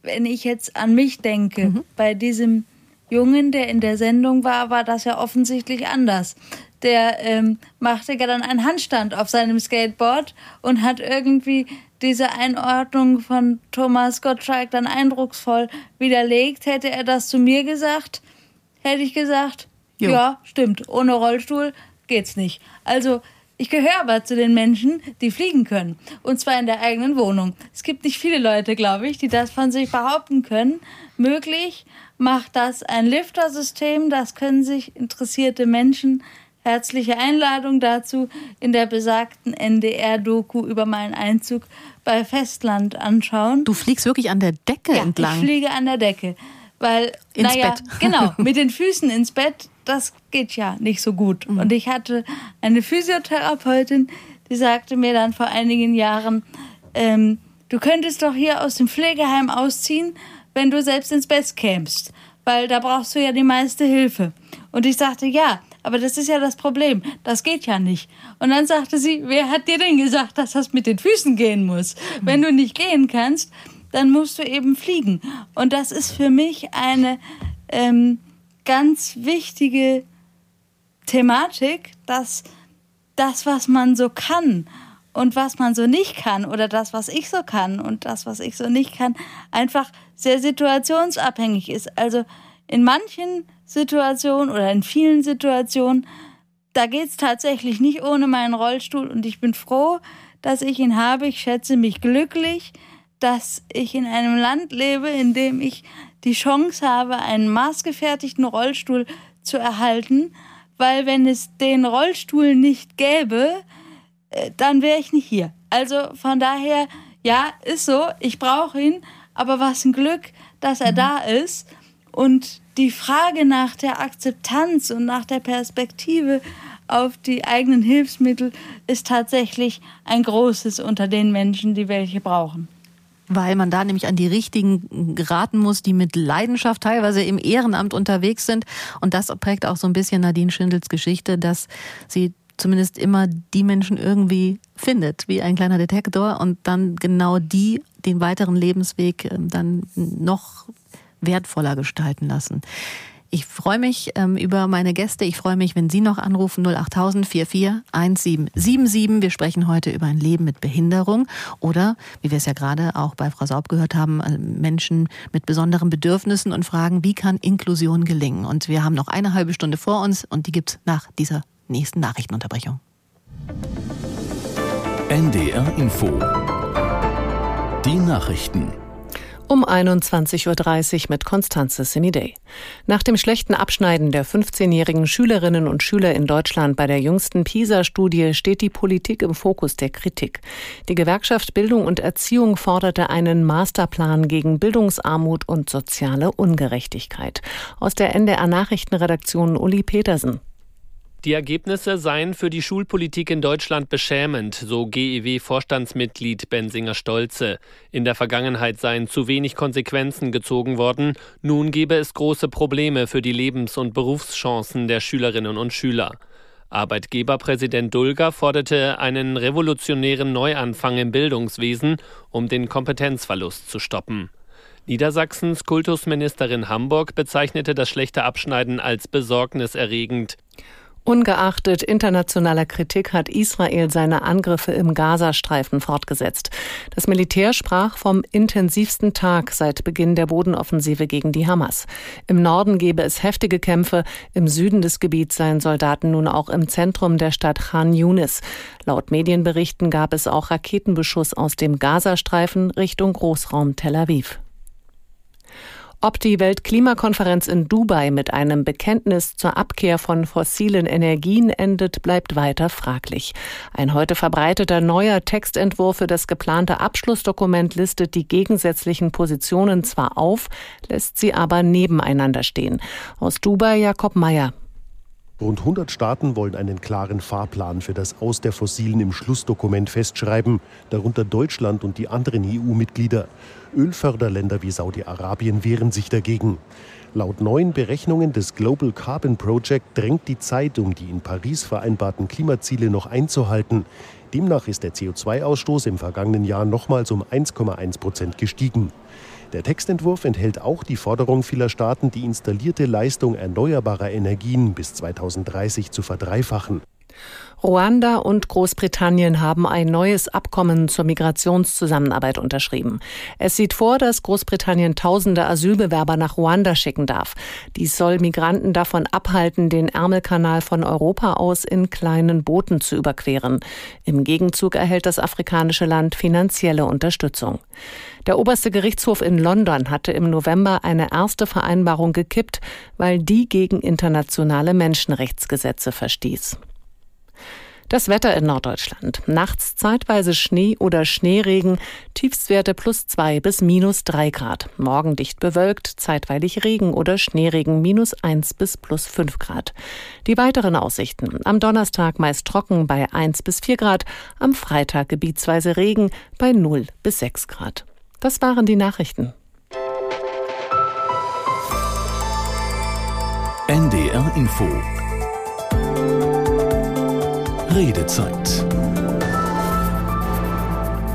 wenn ich jetzt an mich denke, mhm. bei diesem Jungen, der in der Sendung war, war das ja offensichtlich anders. Der ähm, machte ja dann einen Handstand auf seinem Skateboard und hat irgendwie diese Einordnung von Thomas Gottschalk dann eindrucksvoll widerlegt. Hätte er das zu mir gesagt, hätte ich gesagt, jo. ja, stimmt, ohne Rollstuhl geht's nicht. Also ich gehöre aber zu den Menschen, die fliegen können. Und zwar in der eigenen Wohnung. Es gibt nicht viele Leute, glaube ich, die das von sich behaupten können. Möglich macht das ein Liftersystem. Das können sich interessierte Menschen herzliche Einladung dazu in der besagten NDR-Doku über meinen Einzug bei Festland anschauen. Du fliegst wirklich an der Decke ja, entlang. Ich fliege an der Decke. Weil, ins naja, Bett. [laughs] genau, [laughs] mit den Füßen ins Bett, das geht ja nicht so gut. Mhm. Und ich hatte eine Physiotherapeutin, die sagte mir dann vor einigen Jahren, ähm, du könntest doch hier aus dem Pflegeheim ausziehen, wenn du selbst ins Bett kämst, weil da brauchst du ja die meiste Hilfe. Und ich sagte, ja, aber das ist ja das Problem. Das geht ja nicht. Und dann sagte sie, wer hat dir denn gesagt, dass das mit den Füßen gehen muss? Wenn du nicht gehen kannst, dann musst du eben fliegen. Und das ist für mich eine ähm, ganz wichtige Thematik, dass das, was man so kann und was man so nicht kann oder das, was ich so kann und das, was ich so nicht kann, einfach sehr situationsabhängig ist. Also in manchen Situationen oder in vielen Situationen, da geht es tatsächlich nicht ohne meinen Rollstuhl und ich bin froh, dass ich ihn habe. Ich schätze mich glücklich, dass ich in einem Land lebe, in dem ich die Chance habe, einen maßgefertigten Rollstuhl zu erhalten, weil wenn es den Rollstuhl nicht gäbe, äh, dann wäre ich nicht hier. Also von daher, ja, ist so, ich brauche ihn, aber was ein Glück, dass er mhm. da ist. Und die Frage nach der Akzeptanz und nach der Perspektive auf die eigenen Hilfsmittel ist tatsächlich ein großes unter den Menschen, die welche brauchen weil man da nämlich an die richtigen geraten muss, die mit Leidenschaft teilweise im Ehrenamt unterwegs sind. Und das prägt auch so ein bisschen Nadine Schindels Geschichte, dass sie zumindest immer die Menschen irgendwie findet, wie ein kleiner Detektor und dann genau die den weiteren Lebensweg ähm, dann noch wertvoller gestalten lassen. Ich freue mich ähm, über meine Gäste. Ich freue mich, wenn Sie noch anrufen 08000 44 1777. Wir sprechen heute über ein Leben mit Behinderung oder, wie wir es ja gerade auch bei Frau Saub gehört haben, äh, Menschen mit besonderen Bedürfnissen und fragen, wie kann Inklusion gelingen? Und wir haben noch eine halbe Stunde vor uns und die gibt's nach dieser nächsten Nachrichtenunterbrechung. NDR Info. Die Nachrichten um 21.30 Uhr mit Konstanze Semidey. Nach dem schlechten Abschneiden der 15-jährigen Schülerinnen und Schüler in Deutschland bei der jüngsten PISA-Studie steht die Politik im Fokus der Kritik. Die Gewerkschaft Bildung und Erziehung forderte einen Masterplan gegen Bildungsarmut und soziale Ungerechtigkeit. Aus der NDR Nachrichtenredaktion Uli Petersen. Die Ergebnisse seien für die Schulpolitik in Deutschland beschämend, so GEW-Vorstandsmitglied Bensinger Stolze. In der Vergangenheit seien zu wenig Konsequenzen gezogen worden. Nun gebe es große Probleme für die Lebens- und Berufschancen der Schülerinnen und Schüler. Arbeitgeberpräsident Dulger forderte einen revolutionären Neuanfang im Bildungswesen, um den Kompetenzverlust zu stoppen. Niedersachsens Kultusministerin Hamburg bezeichnete das schlechte Abschneiden als besorgniserregend. Ungeachtet internationaler Kritik hat Israel seine Angriffe im Gazastreifen fortgesetzt. Das Militär sprach vom intensivsten Tag seit Beginn der Bodenoffensive gegen die Hamas. Im Norden gebe es heftige Kämpfe, im Süden des Gebiets seien Soldaten nun auch im Zentrum der Stadt Khan Yunis. Laut Medienberichten gab es auch Raketenbeschuss aus dem Gazastreifen Richtung Großraum Tel Aviv. Ob die Weltklimakonferenz in Dubai mit einem Bekenntnis zur Abkehr von fossilen Energien endet, bleibt weiter fraglich. Ein heute verbreiteter neuer Textentwurf für das geplante Abschlussdokument listet die gegensätzlichen Positionen zwar auf, lässt sie aber nebeneinander stehen. Aus Dubai Jakob Mayer. Rund 100 Staaten wollen einen klaren Fahrplan für das Aus der Fossilen im Schlussdokument festschreiben, darunter Deutschland und die anderen EU-Mitglieder. Ölförderländer wie Saudi-Arabien wehren sich dagegen. Laut neuen Berechnungen des Global Carbon Project drängt die Zeit, um die in Paris vereinbarten Klimaziele noch einzuhalten. Demnach ist der CO2-Ausstoß im vergangenen Jahr nochmals um 1,1 Prozent gestiegen. Der Textentwurf enthält auch die Forderung vieler Staaten, die installierte Leistung erneuerbarer Energien bis 2030 zu verdreifachen. Ruanda und Großbritannien haben ein neues Abkommen zur Migrationszusammenarbeit unterschrieben. Es sieht vor, dass Großbritannien tausende Asylbewerber nach Ruanda schicken darf. Dies soll Migranten davon abhalten, den Ärmelkanal von Europa aus in kleinen Booten zu überqueren. Im Gegenzug erhält das afrikanische Land finanzielle Unterstützung. Der oberste Gerichtshof in London hatte im November eine erste Vereinbarung gekippt, weil die gegen internationale Menschenrechtsgesetze verstieß. Das Wetter in Norddeutschland. Nachts zeitweise Schnee oder Schneeregen, Tiefstwerte plus zwei bis minus drei Grad. Morgen dicht bewölkt, zeitweilig Regen oder Schneeregen minus eins bis plus fünf Grad. Die weiteren Aussichten. Am Donnerstag meist trocken bei eins bis vier Grad, am Freitag gebietsweise Regen bei null bis sechs Grad. Das waren die Nachrichten. NDR Info Redezeit.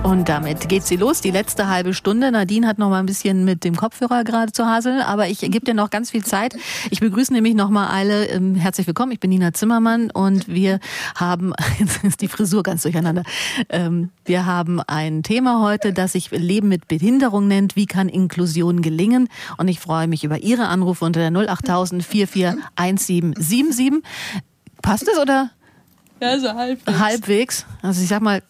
Und damit geht sie los, die letzte halbe Stunde. Nadine hat noch mal ein bisschen mit dem Kopfhörer gerade zu haseln, aber ich gebe dir noch ganz viel Zeit. Ich begrüße nämlich noch mal alle. Ähm, herzlich willkommen, ich bin Nina Zimmermann und wir haben, [laughs] jetzt ist die Frisur ganz durcheinander, ähm, wir haben ein Thema heute, das sich Leben mit Behinderung nennt. Wie kann Inklusion gelingen? Und ich freue mich über Ihre Anrufe unter der 08000 441777. Passt es oder? Ja, so halbwegs. Halbwegs. Also ich sag mal,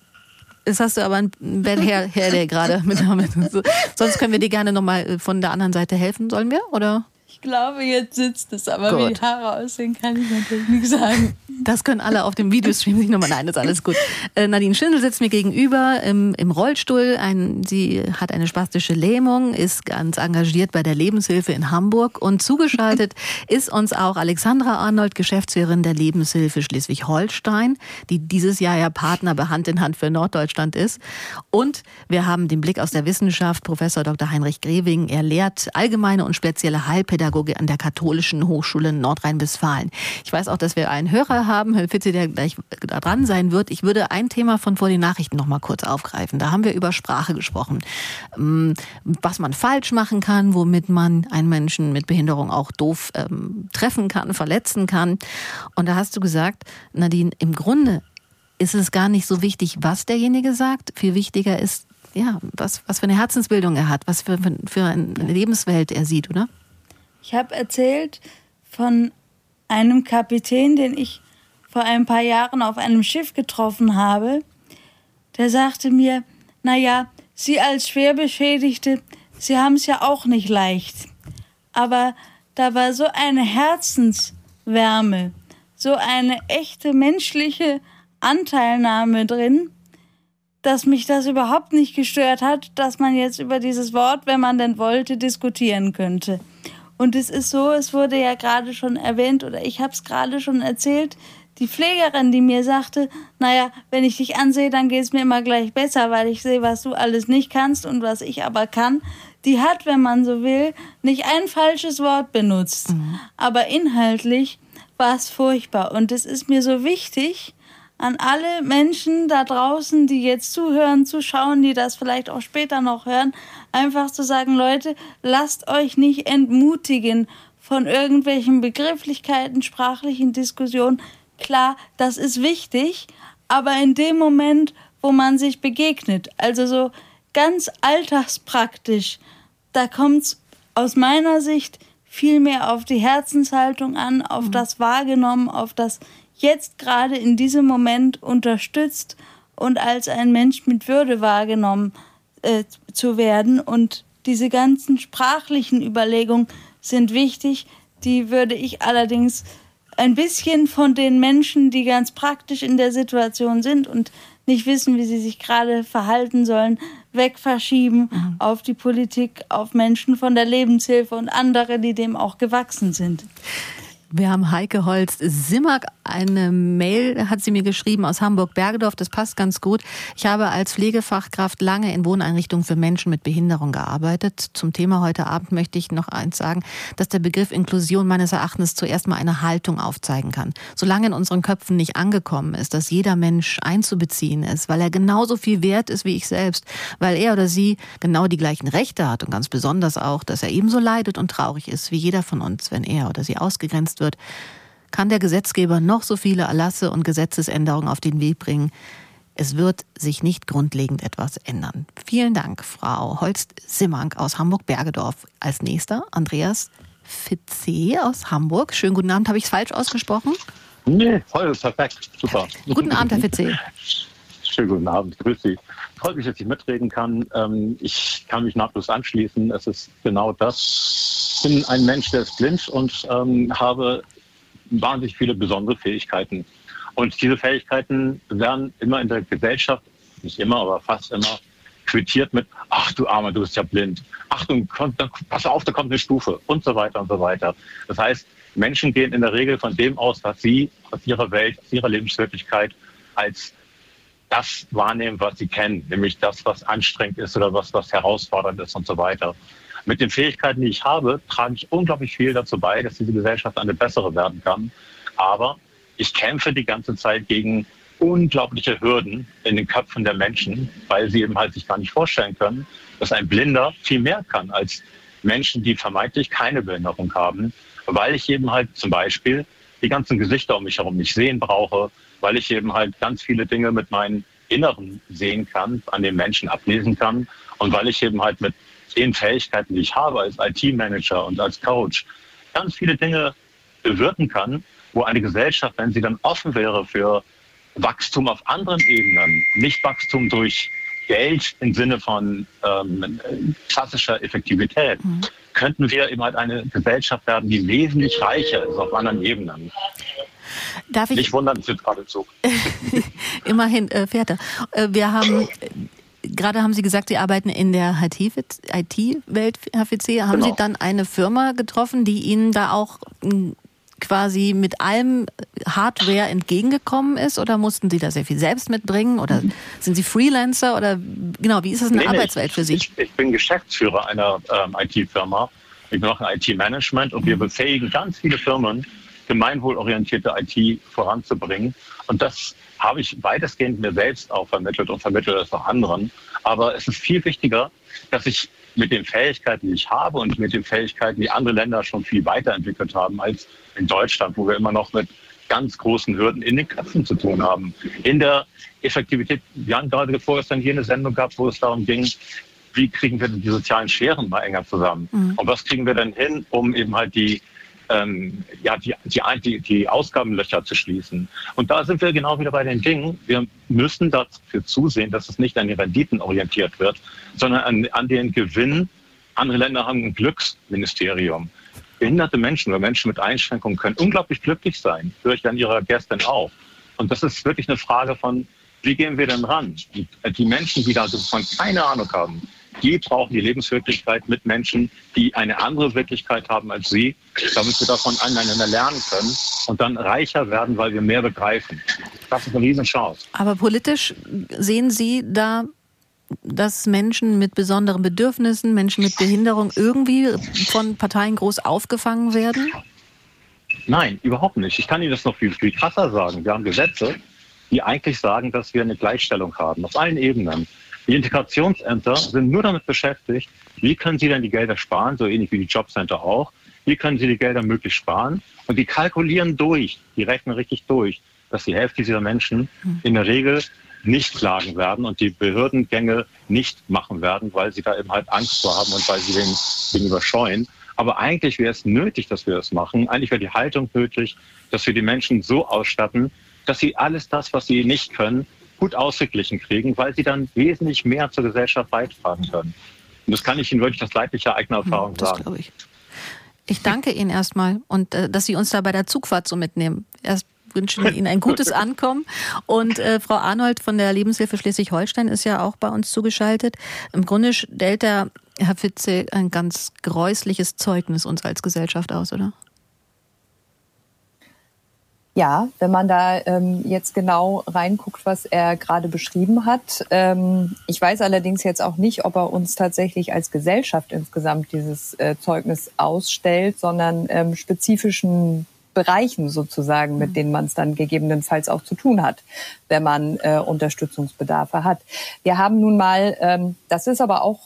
Jetzt hast du aber ein Bett her, her der gerade mit, mit so. Sonst können wir dir gerne nochmal von der anderen Seite helfen. Sollen wir? Oder? Ich glaube, jetzt sitzt es, aber Gut. wie die Haare aussehen, kann ich natürlich nicht sagen. Das können alle auf dem Videostream sich nochmal. Nein, das ist alles gut. Äh, Nadine Schindel sitzt mir gegenüber im, im Rollstuhl. Ein, sie hat eine spastische Lähmung, ist ganz engagiert bei der Lebenshilfe in Hamburg und zugeschaltet ist uns auch Alexandra Arnold, Geschäftsführerin der Lebenshilfe Schleswig-Holstein, die dieses Jahr ja Partner bei Hand in Hand für Norddeutschland ist. Und wir haben den Blick aus der Wissenschaft, Professor Dr. Heinrich Grewing. Er lehrt allgemeine und spezielle Heilpädagogik an der Katholischen Hochschule Nordrhein-Westfalen. Ich weiß auch, dass wir einen Hörer haben, Herr Fitze, der gleich dran sein wird. Ich würde ein Thema von vor den Nachrichten noch mal kurz aufgreifen. Da haben wir über Sprache gesprochen. Ähm, was man falsch machen kann, womit man einen Menschen mit Behinderung auch doof ähm, treffen kann, verletzen kann. Und da hast du gesagt, Nadine, im Grunde ist es gar nicht so wichtig, was derjenige sagt. Viel wichtiger ist, ja, was, was für eine Herzensbildung er hat, was für, für eine Lebenswelt er sieht, oder? Ich habe erzählt von einem Kapitän, den ich vor ein paar Jahren auf einem Schiff getroffen habe, der sagte mir, na ja, Sie als Schwerbeschädigte, Sie haben es ja auch nicht leicht. Aber da war so eine Herzenswärme, so eine echte menschliche Anteilnahme drin, dass mich das überhaupt nicht gestört hat, dass man jetzt über dieses Wort, wenn man denn wollte, diskutieren könnte. Und es ist so, es wurde ja gerade schon erwähnt oder ich habe es gerade schon erzählt, die Pflegerin, die mir sagte, naja, wenn ich dich ansehe, dann geht es mir immer gleich besser, weil ich sehe, was du alles nicht kannst und was ich aber kann, die hat, wenn man so will, nicht ein falsches Wort benutzt. Mhm. Aber inhaltlich war es furchtbar. Und es ist mir so wichtig, an alle Menschen da draußen, die jetzt zuhören, zuschauen, die das vielleicht auch später noch hören, einfach zu sagen, Leute, lasst euch nicht entmutigen von irgendwelchen Begrifflichkeiten, sprachlichen Diskussionen. Klar, das ist wichtig, aber in dem Moment, wo man sich begegnet, also so ganz alltagspraktisch, da kommt es aus meiner Sicht viel mehr auf die Herzenshaltung an, auf mhm. das Wahrgenommen, auf das jetzt gerade in diesem Moment unterstützt und als ein Mensch mit Würde wahrgenommen äh, zu werden. Und diese ganzen sprachlichen Überlegungen sind wichtig. Die würde ich allerdings ein bisschen von den Menschen, die ganz praktisch in der Situation sind und nicht wissen, wie sie sich gerade verhalten sollen, wegverschieben mhm. auf die Politik, auf Menschen von der Lebenshilfe und andere, die dem auch gewachsen sind. Wir haben Heike Holz Simmerg eine Mail hat sie mir geschrieben aus Hamburg-Bergedorf. Das passt ganz gut. Ich habe als Pflegefachkraft lange in Wohneinrichtungen für Menschen mit Behinderung gearbeitet. Zum Thema heute Abend möchte ich noch eins sagen, dass der Begriff Inklusion meines Erachtens zuerst mal eine Haltung aufzeigen kann. Solange in unseren Köpfen nicht angekommen ist, dass jeder Mensch einzubeziehen ist, weil er genauso viel wert ist wie ich selbst, weil er oder sie genau die gleichen Rechte hat und ganz besonders auch, dass er ebenso leidet und traurig ist wie jeder von uns, wenn er oder sie ausgegrenzt wird, kann der Gesetzgeber noch so viele Erlasse und Gesetzesänderungen auf den Weg bringen. Es wird sich nicht grundlegend etwas ändern. Vielen Dank, Frau Holst-Simmank aus Hamburg-Bergedorf. Als nächster Andreas Fitze aus Hamburg. Schönen guten Abend. Habe ich es falsch ausgesprochen? Nee, voll perfekt. Super. Guten Abend, Herr Fitze. Schönen guten Abend. Grüß Sie. Freut mich, dass ich mitreden kann. Ähm, ich kann mich nahtlos anschließen. Es ist genau das. Ich bin ein Mensch, der ist blind und ähm, habe wahnsinnig viele besondere Fähigkeiten. Und diese Fähigkeiten werden immer in der Gesellschaft, nicht immer, aber fast immer, quittiert mit, ach du Armer, du bist ja blind. Achtung, komm, pass auf, da kommt eine Stufe und so weiter und so weiter. Das heißt, Menschen gehen in der Regel von dem aus, was sie aus ihrer Welt, aus ihrer Lebenswirklichkeit als das wahrnehmen, was sie kennen, nämlich das, was anstrengend ist oder was, was herausfordernd ist und so weiter. Mit den Fähigkeiten, die ich habe, trage ich unglaublich viel dazu bei, dass diese Gesellschaft eine bessere werden kann. Aber ich kämpfe die ganze Zeit gegen unglaubliche Hürden in den Köpfen der Menschen, weil sie eben halt sich gar nicht vorstellen können, dass ein Blinder viel mehr kann als Menschen, die vermeintlich keine Behinderung haben, weil ich eben halt zum Beispiel die ganzen Gesichter um mich herum nicht sehen brauche, weil ich eben halt ganz viele Dinge mit meinen Inneren sehen kann, an den Menschen ablesen kann und weil ich eben halt mit den Fähigkeiten, die ich habe als IT-Manager und als Coach, ganz viele Dinge bewirken kann, wo eine Gesellschaft, wenn sie dann offen wäre für Wachstum auf anderen Ebenen, nicht Wachstum durch Geld im Sinne von ähm, klassischer Effektivität, mhm. könnten wir eben halt eine Gesellschaft werden, die wesentlich reicher ist auf anderen Ebenen. Darf ich? Nicht wundern, ich sitze gerade Zug. [laughs] Immerhin äh, fährt er. Äh, wir haben Gerade haben Sie gesagt, Sie arbeiten in der IT-Welt, Herr Fitze. Haben genau. Sie dann eine Firma getroffen, die Ihnen da auch hm, quasi mit allem Hardware entgegengekommen ist oder mussten Sie da sehr viel selbst mitbringen oder sind Sie Freelancer oder genau, wie ist das eine nee, Arbeitswelt für Sie? Ich, ich, bin Geschäftsführer einer ähm, IT-Firma. Ich mache IT-Management und wir befähigen ganz viele Firmen, gemeinwohlorientierte IT voranzubringen. Und das habe ich weitestgehend mir selbst auch vermittelt und vermittelt es auch anderen. Aber es ist viel wichtiger, dass ich mit den Fähigkeiten, die ich habe und mit den Fähigkeiten, die andere Länder schon viel weiterentwickelt haben als in Deutschland, wo wir immer noch mit ganz großen Hürden in den Köpfen zu tun haben. In der Effektivität, wir haben gerade vorgestern hier eine Sendung gehabt, wo es darum ging, wie kriegen wir die sozialen Scheren mal enger zusammen? Mhm. Und was kriegen wir denn hin, um eben halt die ähm, ja, die, die, die Ausgabenlöcher zu schließen. Und da sind wir genau wieder bei den Dingen. Wir müssen dafür zusehen, dass es nicht an die Renditen orientiert wird, sondern an, an den Gewinn. Andere Länder haben ein Glücksministerium. Behinderte Menschen oder Menschen mit Einschränkungen können unglaublich glücklich sein, höre ich an Ihrer Gästin auch. Und das ist wirklich eine Frage von, wie gehen wir denn ran? Die Menschen, die davon keine Ahnung haben, die brauchen die Lebenswirklichkeit mit Menschen, die eine andere Wirklichkeit haben als sie, damit wir davon aneinander lernen können und dann reicher werden, weil wir mehr begreifen. Das ist eine Riesenchance. Aber politisch sehen Sie da dass Menschen mit besonderen Bedürfnissen, Menschen mit Behinderung irgendwie von Parteien groß aufgefangen werden? Nein, überhaupt nicht. Ich kann Ihnen das noch viel, viel krasser sagen. Wir haben Gesetze, die eigentlich sagen, dass wir eine Gleichstellung haben, auf allen Ebenen. Die Integrationsämter sind nur damit beschäftigt, wie können sie denn die Gelder sparen, so ähnlich wie die Jobcenter auch. Wie können sie die Gelder möglichst sparen? Und die kalkulieren durch, die rechnen richtig durch, dass die Hälfte dieser Menschen in der Regel nicht klagen werden und die Behördengänge nicht machen werden, weil sie da eben halt Angst vor haben und weil sie den gegenüber scheuen. Aber eigentlich wäre es nötig, dass wir das machen. Eigentlich wäre die Haltung nötig, dass wir die Menschen so ausstatten, dass sie alles das, was sie nicht können, gut ausgeglichen kriegen, weil sie dann wesentlich mehr zur Gesellschaft beitragen können. Und das kann ich Ihnen wirklich aus leidlicher eigener hm, Erfahrung das sagen. Ich. ich danke Ihnen erstmal und äh, dass Sie uns da bei der Zugfahrt so mitnehmen. Erst wünschen wir Ihnen ein gutes [laughs] Ankommen. Und äh, Frau Arnold von der Lebenshilfe Schleswig-Holstein ist ja auch bei uns zugeschaltet. Im Grunde stellt der Herr Fitze ein ganz gräusliches Zeugnis uns als Gesellschaft aus, oder? Ja, wenn man da ähm, jetzt genau reinguckt, was er gerade beschrieben hat. Ähm, ich weiß allerdings jetzt auch nicht, ob er uns tatsächlich als Gesellschaft insgesamt dieses äh, Zeugnis ausstellt, sondern ähm, spezifischen Bereichen sozusagen, mit mhm. denen man es dann gegebenenfalls auch zu tun hat, wenn man äh, Unterstützungsbedarfe hat. Wir haben nun mal, ähm, das ist aber auch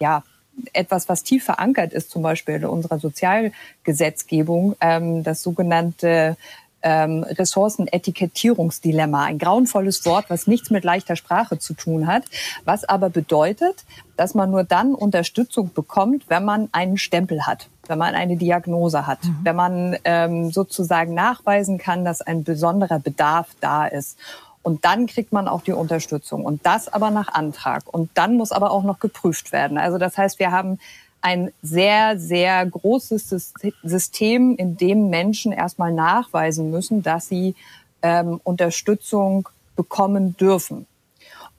ja etwas, was tief verankert ist, zum Beispiel in unserer Sozialgesetzgebung, ähm, das sogenannte ähm, Ressourcenetikettierungsdilemma. Ein grauenvolles Wort, was nichts mit leichter Sprache zu tun hat, was aber bedeutet, dass man nur dann Unterstützung bekommt, wenn man einen Stempel hat, wenn man eine Diagnose hat, mhm. wenn man ähm, sozusagen nachweisen kann, dass ein besonderer Bedarf da ist. Und dann kriegt man auch die Unterstützung. Und das aber nach Antrag. Und dann muss aber auch noch geprüft werden. Also das heißt, wir haben ein sehr, sehr großes System, in dem Menschen erstmal nachweisen müssen, dass sie ähm, Unterstützung bekommen dürfen.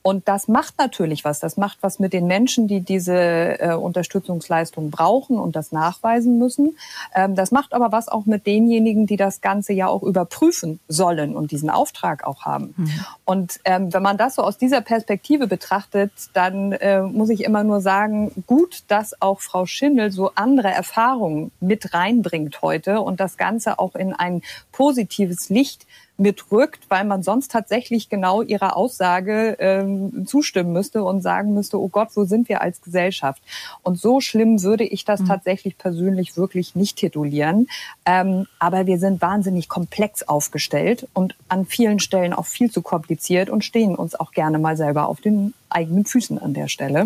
Und das macht natürlich was. Das macht was mit den Menschen, die diese äh, Unterstützungsleistung brauchen und das nachweisen müssen. Ähm, das macht aber was auch mit denjenigen, die das Ganze ja auch überprüfen sollen und diesen Auftrag auch haben. Mhm. Und ähm, wenn man das so aus dieser Perspektive betrachtet, dann äh, muss ich immer nur sagen, gut, dass auch Frau Schindel so andere Erfahrungen mit reinbringt heute und das Ganze auch in ein positives Licht mitrückt, weil man sonst tatsächlich genau ihrer Aussage ähm, zustimmen müsste und sagen müsste, oh Gott, wo sind wir als Gesellschaft? Und so schlimm würde ich das mhm. tatsächlich persönlich wirklich nicht titulieren. Ähm, aber wir sind wahnsinnig komplex aufgestellt und an vielen Stellen auch viel zu kompliziert und stehen uns auch gerne mal selber auf den eigenen Füßen an der Stelle.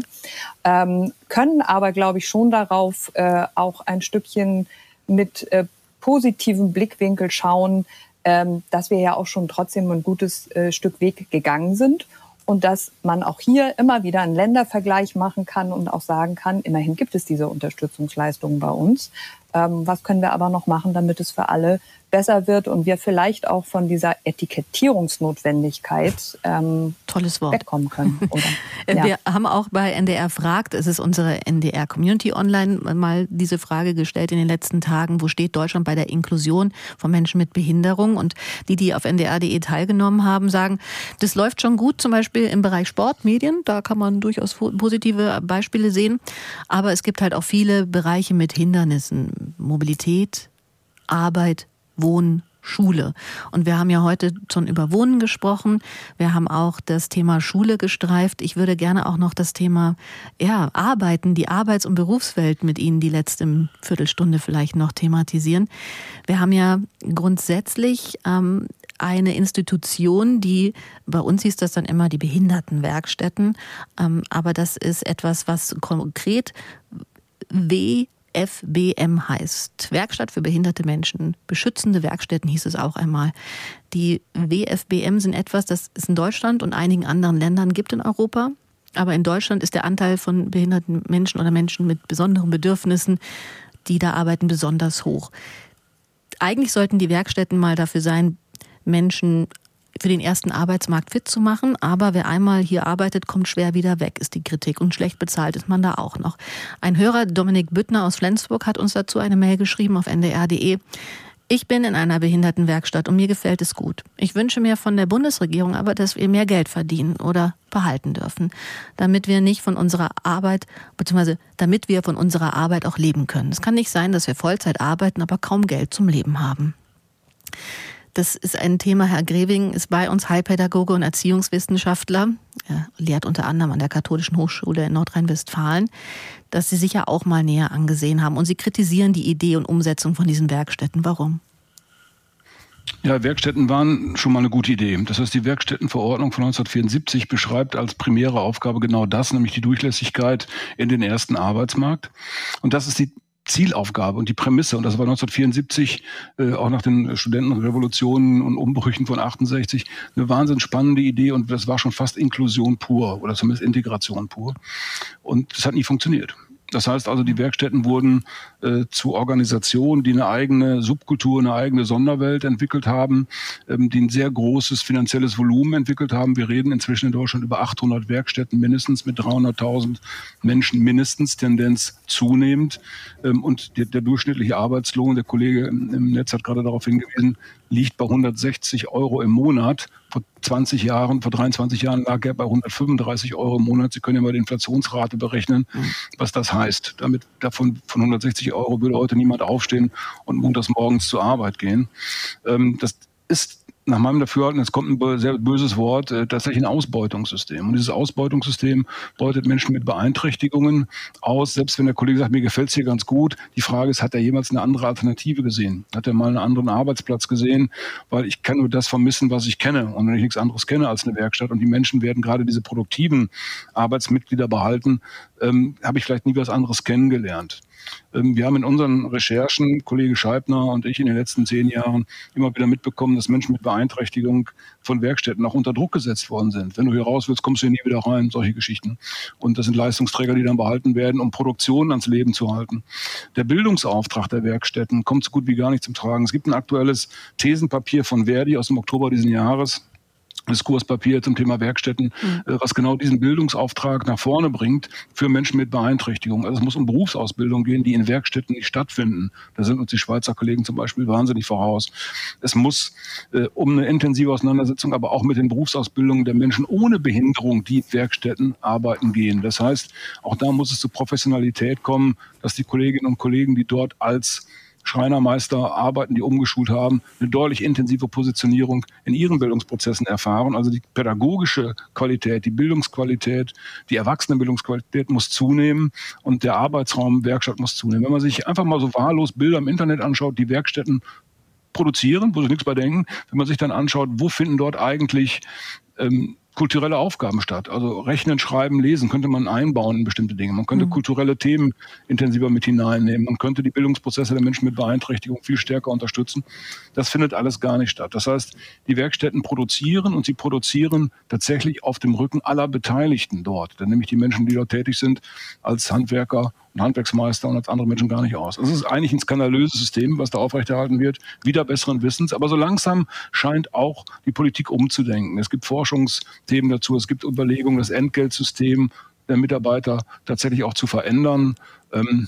Ähm, können aber, glaube ich, schon darauf äh, auch ein Stückchen mit äh, positivem Blickwinkel schauen, dass wir ja auch schon trotzdem ein gutes äh, Stück Weg gegangen sind und dass man auch hier immer wieder einen Ländervergleich machen kann und auch sagen kann, immerhin gibt es diese Unterstützungsleistungen bei uns. Ähm, was können wir aber noch machen, damit es für alle besser wird und wir vielleicht auch von dieser Etikettierungsnotwendigkeit ähm, Tolles Wort. wegkommen können. [laughs] Oder, ja. Wir haben auch bei NDR fragt, es ist unsere NDR Community Online mal diese Frage gestellt in den letzten Tagen, wo steht Deutschland bei der Inklusion von Menschen mit Behinderung? Und die, die auf ndr.de teilgenommen haben, sagen, das läuft schon gut, zum Beispiel im Bereich Sport, Medien, da kann man durchaus positive Beispiele sehen. Aber es gibt halt auch viele Bereiche mit Hindernissen, Mobilität, Arbeit, Wohnen, Schule. Und wir haben ja heute schon über Wohnen gesprochen. Wir haben auch das Thema Schule gestreift. Ich würde gerne auch noch das Thema ja, Arbeiten, die Arbeits- und Berufswelt mit Ihnen die letzte Viertelstunde vielleicht noch thematisieren. Wir haben ja grundsätzlich ähm, eine Institution, die bei uns hieß das dann immer die Behindertenwerkstätten, ähm, aber das ist etwas, was konkret weh FBM heißt. Werkstatt für behinderte Menschen. Beschützende Werkstätten hieß es auch einmal. Die WFBM sind etwas, das es in Deutschland und einigen anderen Ländern gibt in Europa. Aber in Deutschland ist der Anteil von behinderten Menschen oder Menschen mit besonderen Bedürfnissen, die da arbeiten, besonders hoch. Eigentlich sollten die Werkstätten mal dafür sein, Menschen für den ersten Arbeitsmarkt fit zu machen. Aber wer einmal hier arbeitet, kommt schwer wieder weg, ist die Kritik. Und schlecht bezahlt ist man da auch noch. Ein Hörer, Dominik Büttner aus Flensburg, hat uns dazu eine Mail geschrieben auf ndr.de. Ich bin in einer Behindertenwerkstatt und mir gefällt es gut. Ich wünsche mir von der Bundesregierung aber, dass wir mehr Geld verdienen oder behalten dürfen, damit wir nicht von unserer Arbeit, beziehungsweise damit wir von unserer Arbeit auch leben können. Es kann nicht sein, dass wir Vollzeit arbeiten, aber kaum Geld zum Leben haben. Das ist ein Thema. Herr Greving ist bei uns Heilpädagoge und Erziehungswissenschaftler. Er lehrt unter anderem an der Katholischen Hochschule in Nordrhein-Westfalen, das Sie sicher auch mal näher angesehen haben. Und Sie kritisieren die Idee und Umsetzung von diesen Werkstätten. Warum? Ja, Werkstätten waren schon mal eine gute Idee. Das heißt, die Werkstättenverordnung von 1974 beschreibt als primäre Aufgabe genau das, nämlich die Durchlässigkeit in den ersten Arbeitsmarkt. Und das ist die Zielaufgabe und die Prämisse, und das war 1974, äh, auch nach den Studentenrevolutionen und Umbrüchen von 68, eine wahnsinnig spannende Idee und das war schon fast Inklusion pur oder zumindest Integration pur. Und das hat nie funktioniert. Das heißt also, die Werkstätten wurden äh, zu Organisationen, die eine eigene Subkultur, eine eigene Sonderwelt entwickelt haben, ähm, die ein sehr großes finanzielles Volumen entwickelt haben. Wir reden inzwischen in Deutschland über 800 Werkstätten mindestens mit 300.000 Menschen mindestens, Tendenz zunehmend. Ähm, und der, der, durchschnittliche Arbeitslohn, der Kollege im Netz hat gerade darauf hingewiesen, liegt bei 160 Euro im Monat. Vor 20 Jahren, vor 23 Jahren lag er bei 135 Euro im Monat. Sie können ja mal die Inflationsrate berechnen, mhm. was das heißt. Damit davon von 160 Euro würde heute niemand aufstehen und montags morgens zur Arbeit gehen. Ähm, das ist nach meinem Dafürhalten, es kommt ein sehr böses Wort, äh, tatsächlich ein Ausbeutungssystem. Und dieses Ausbeutungssystem beutet Menschen mit Beeinträchtigungen aus, selbst wenn der Kollege sagt, mir gefällt es hier ganz gut. Die Frage ist, hat er jemals eine andere Alternative gesehen? Hat er mal einen anderen Arbeitsplatz gesehen? Weil ich kann nur das vermissen, was ich kenne. Und wenn ich nichts anderes kenne als eine Werkstatt und die Menschen werden gerade diese produktiven Arbeitsmitglieder behalten, ähm, habe ich vielleicht nie was anderes kennengelernt. Ähm, wir haben in unseren Recherchen, Kollege Scheibner und ich in den letzten zehn Jahren immer wieder mitbekommen, dass Menschen mit Beeinträchtigung von Werkstätten auch unter Druck gesetzt worden sind. Wenn du hier raus willst, kommst du hier nie wieder rein, solche Geschichten. Und das sind Leistungsträger, die dann behalten werden, um Produktionen ans Leben zu halten. Der Bildungsauftrag der Werkstätten kommt so gut wie gar nicht zum Tragen. Es gibt ein aktuelles Thesenpapier von Verdi aus dem Oktober diesen Jahres, Diskurspapier zum Thema Werkstätten, mhm. Äh, was genau diesen Bildungsauftrag nach vorne bringt für Menschen mit Beeinträchtigung. Also es muss um Berufsausbildung gehen, die in Werkstätten nicht stattfinden. Da sind uns die Schweizer Kollegen zum Beispiel wahnsinnig voraus. Es muss äh, um eine intensive Auseinandersetzung, aber auch mit den Berufsausbildungen der Menschen ohne Behinderung, die in Werkstätten arbeiten gehen. Das heißt, auch da muss es zu Professionalität kommen, dass die Kolleginnen und Kollegen, die dort als Schreinermeister arbeiten, die umgeschult haben, eine deutlich intensive Positionierung in ihren Bildungsprozessen erfahren. Also die pädagogische Qualität, die Bildungsqualität, die Erwachsenenbildungsqualität muss zunehmen und der Arbeitsraum Werkstatt muss zunehmen. Wenn man sich einfach mal so wahllos Bilder im Internet anschaut, die Werkstätten produzieren, wo sie nichts bei denken, wenn man sich dann anschaut, wo finden dort eigentlich ähm, kulturelle Aufgaben statt. Also Rechnen, Schreiben, Lesen könnte man einbauen in bestimmte Dinge. Man könnte mhm. kulturelle Themen intensiver mit hineinnehmen. Man könnte die Bildungsprozesse der Menschen mit Beeinträchtigung viel stärker unterstützen. Das findet alles gar nicht statt. Das heißt, die Werkstätten produzieren und sie produzieren tatsächlich auf dem Rücken aller Beteiligten dort. Dann nämlich die Menschen, die dort tätig sind, als Handwerker ein Handwerksmeister und als andere Menschen gar nicht aus. Also es ist eigentlich ein skandalöses System, was da aufrechterhalten wird, wieder besseren Wissens. Aber so langsam scheint auch die Politik umzudenken. Es gibt Forschungsthemen dazu, es gibt Überlegungen, das Entgeltsystem der Mitarbeiter tatsächlich auch zu verändern. Ähm,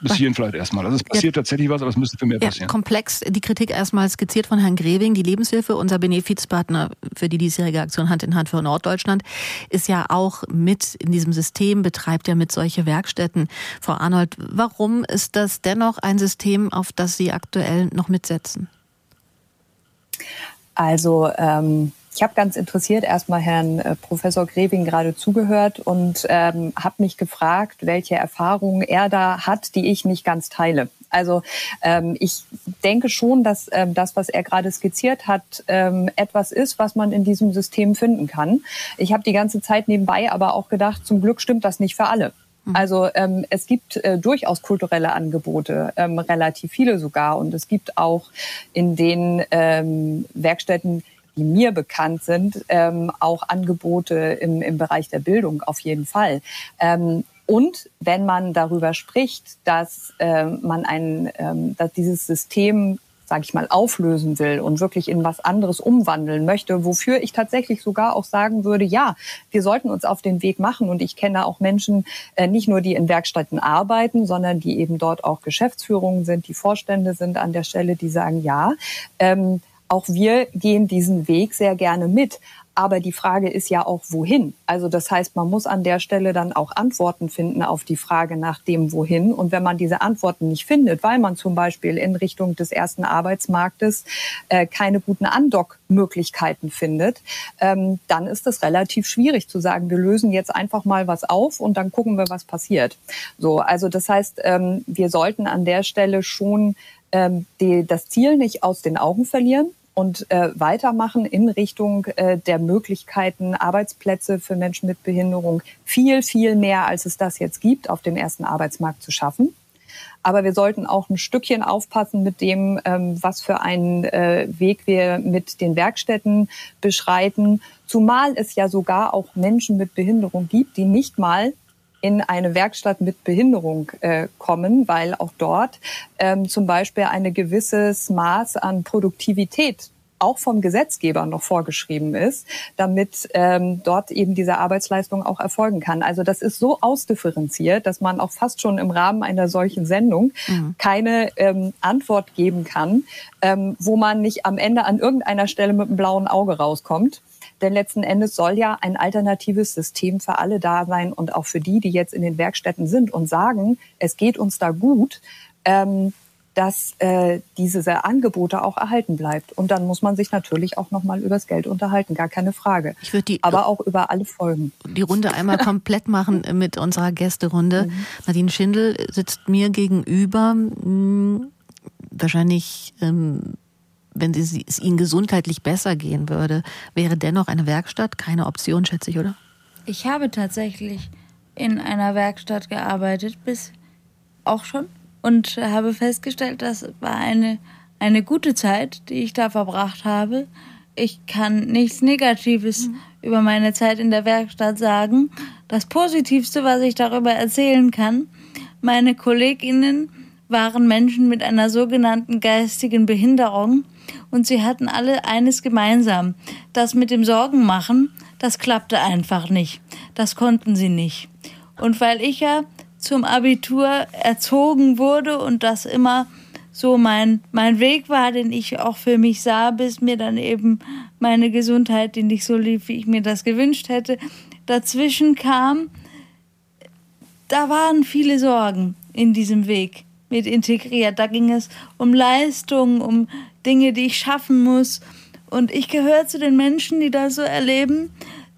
bis hierhin vielleicht erstmal. Also es passiert ja, tatsächlich was, aber es müsste für mehr passieren. Ja, komplex. Die Kritik erstmal skizziert von Herrn Greving. Die Lebenshilfe, unser Benefizpartner für die diesjährige Aktion Hand in Hand für Norddeutschland, ist ja auch mit in diesem System, betreibt ja mit solche Werkstätten. Frau Arnold, warum ist das dennoch ein System, auf das Sie aktuell noch mitsetzen? Also ähm, ich habe ganz interessiert erstmal Herrn äh, Professor Greving gerade zugehört und ähm, habe mich gefragt, welche Erfahrungen er da hat, die ich nicht ganz teile. Also ähm, ich denke schon, dass ähm, das, was er gerade skizziert hat, ähm, etwas ist, was man in diesem System finden kann. Ich habe die ganze Zeit nebenbei aber auch gedacht, zum Glück stimmt das nicht für alle. Mhm. Also ähm, es gibt äh, durchaus kulturelle Angebote, ähm, relativ viele sogar. Und es gibt auch in den ähm, Werkstätten die mir bekannt sind, ähm, auch Angebote im, im Bereich der Bildung auf jeden Fall. Ähm, und wenn man darüber spricht, dass äh, man ein, ähm, dass dieses System sage ich mal, auflösen will und wirklich in was anderes umwandeln möchte, wofür ich tatsächlich sogar auch sagen würde, ja, wir sollten uns auf den Weg machen. Und ich kenne auch Menschen, äh, nicht nur die in Werkstätten arbeiten, sondern die eben dort auch Geschäftsführungen sind, die Vorstände sind an der Stelle, die sagen, ja, ähm, auch wir gehen diesen Weg sehr gerne mit. Aber die Frage ist ja auch, wohin? Also das heißt, man muss an der Stelle dann auch Antworten finden auf die Frage nach dem Wohin. Und wenn man diese Antworten nicht findet, weil man zum Beispiel in Richtung des ersten Arbeitsmarktes äh, keine guten Andockmöglichkeiten findet, ähm, dann ist es relativ schwierig zu sagen, wir lösen jetzt einfach mal was auf und dann gucken wir, was passiert. So, also das heißt, ähm, wir sollten an der Stelle schon ähm, die, das Ziel nicht aus den Augen verlieren und äh, weitermachen in Richtung äh, der Möglichkeiten, Arbeitsplätze für Menschen mit Behinderung viel, viel mehr, als es das jetzt gibt, auf dem ersten Arbeitsmarkt zu schaffen. Aber wir sollten auch ein Stückchen aufpassen mit dem, ähm, was für einen äh, Weg wir mit den Werkstätten beschreiten. Zumal es ja sogar auch Menschen mit Behinderung gibt, die nicht mal in eine Werkstatt mit Behinderung äh, kommen, weil auch dort ähm, zum Beispiel ein gewisses Maß an Produktivität auch vom Gesetzgeber noch vorgeschrieben ist, damit ähm, dort eben diese Arbeitsleistung auch erfolgen kann. Also das ist so ausdifferenziert, dass man auch fast schon im Rahmen einer solchen Sendung mhm. keine ähm, Antwort geben kann, ähm, wo man nicht am Ende an irgendeiner Stelle mit einem blauen Auge rauskommt. Denn letzten Endes soll ja ein alternatives System für alle da sein und auch für die, die jetzt in den Werkstätten sind und sagen, es geht uns da gut. Ähm, dass äh, diese Angebote auch erhalten bleibt. Und dann muss man sich natürlich auch nochmal über das Geld unterhalten, gar keine Frage. Ich würde die, Aber auch über alle Folgen. Die Runde einmal komplett machen [laughs] mit unserer Gästerunde. Mhm. Nadine Schindel sitzt mir gegenüber. Hm, wahrscheinlich, ähm, wenn sie, es Ihnen gesundheitlich besser gehen würde, wäre dennoch eine Werkstatt keine Option, schätze ich, oder? Ich habe tatsächlich in einer Werkstatt gearbeitet, bis auch schon und habe festgestellt, das war eine, eine gute Zeit, die ich da verbracht habe. Ich kann nichts Negatives mhm. über meine Zeit in der Werkstatt sagen. Das Positivste, was ich darüber erzählen kann, meine Kolleginnen waren Menschen mit einer sogenannten geistigen Behinderung und sie hatten alle eines gemeinsam. Das mit dem Sorgenmachen, das klappte einfach nicht. Das konnten sie nicht. Und weil ich ja zum Abitur erzogen wurde und das immer so mein, mein Weg war, den ich auch für mich sah, bis mir dann eben meine Gesundheit, die nicht so lief, wie ich mir das gewünscht hätte, dazwischen kam. Da waren viele Sorgen in diesem Weg mit integriert. Da ging es um Leistung, um Dinge, die ich schaffen muss. Und ich gehöre zu den Menschen, die das so erleben,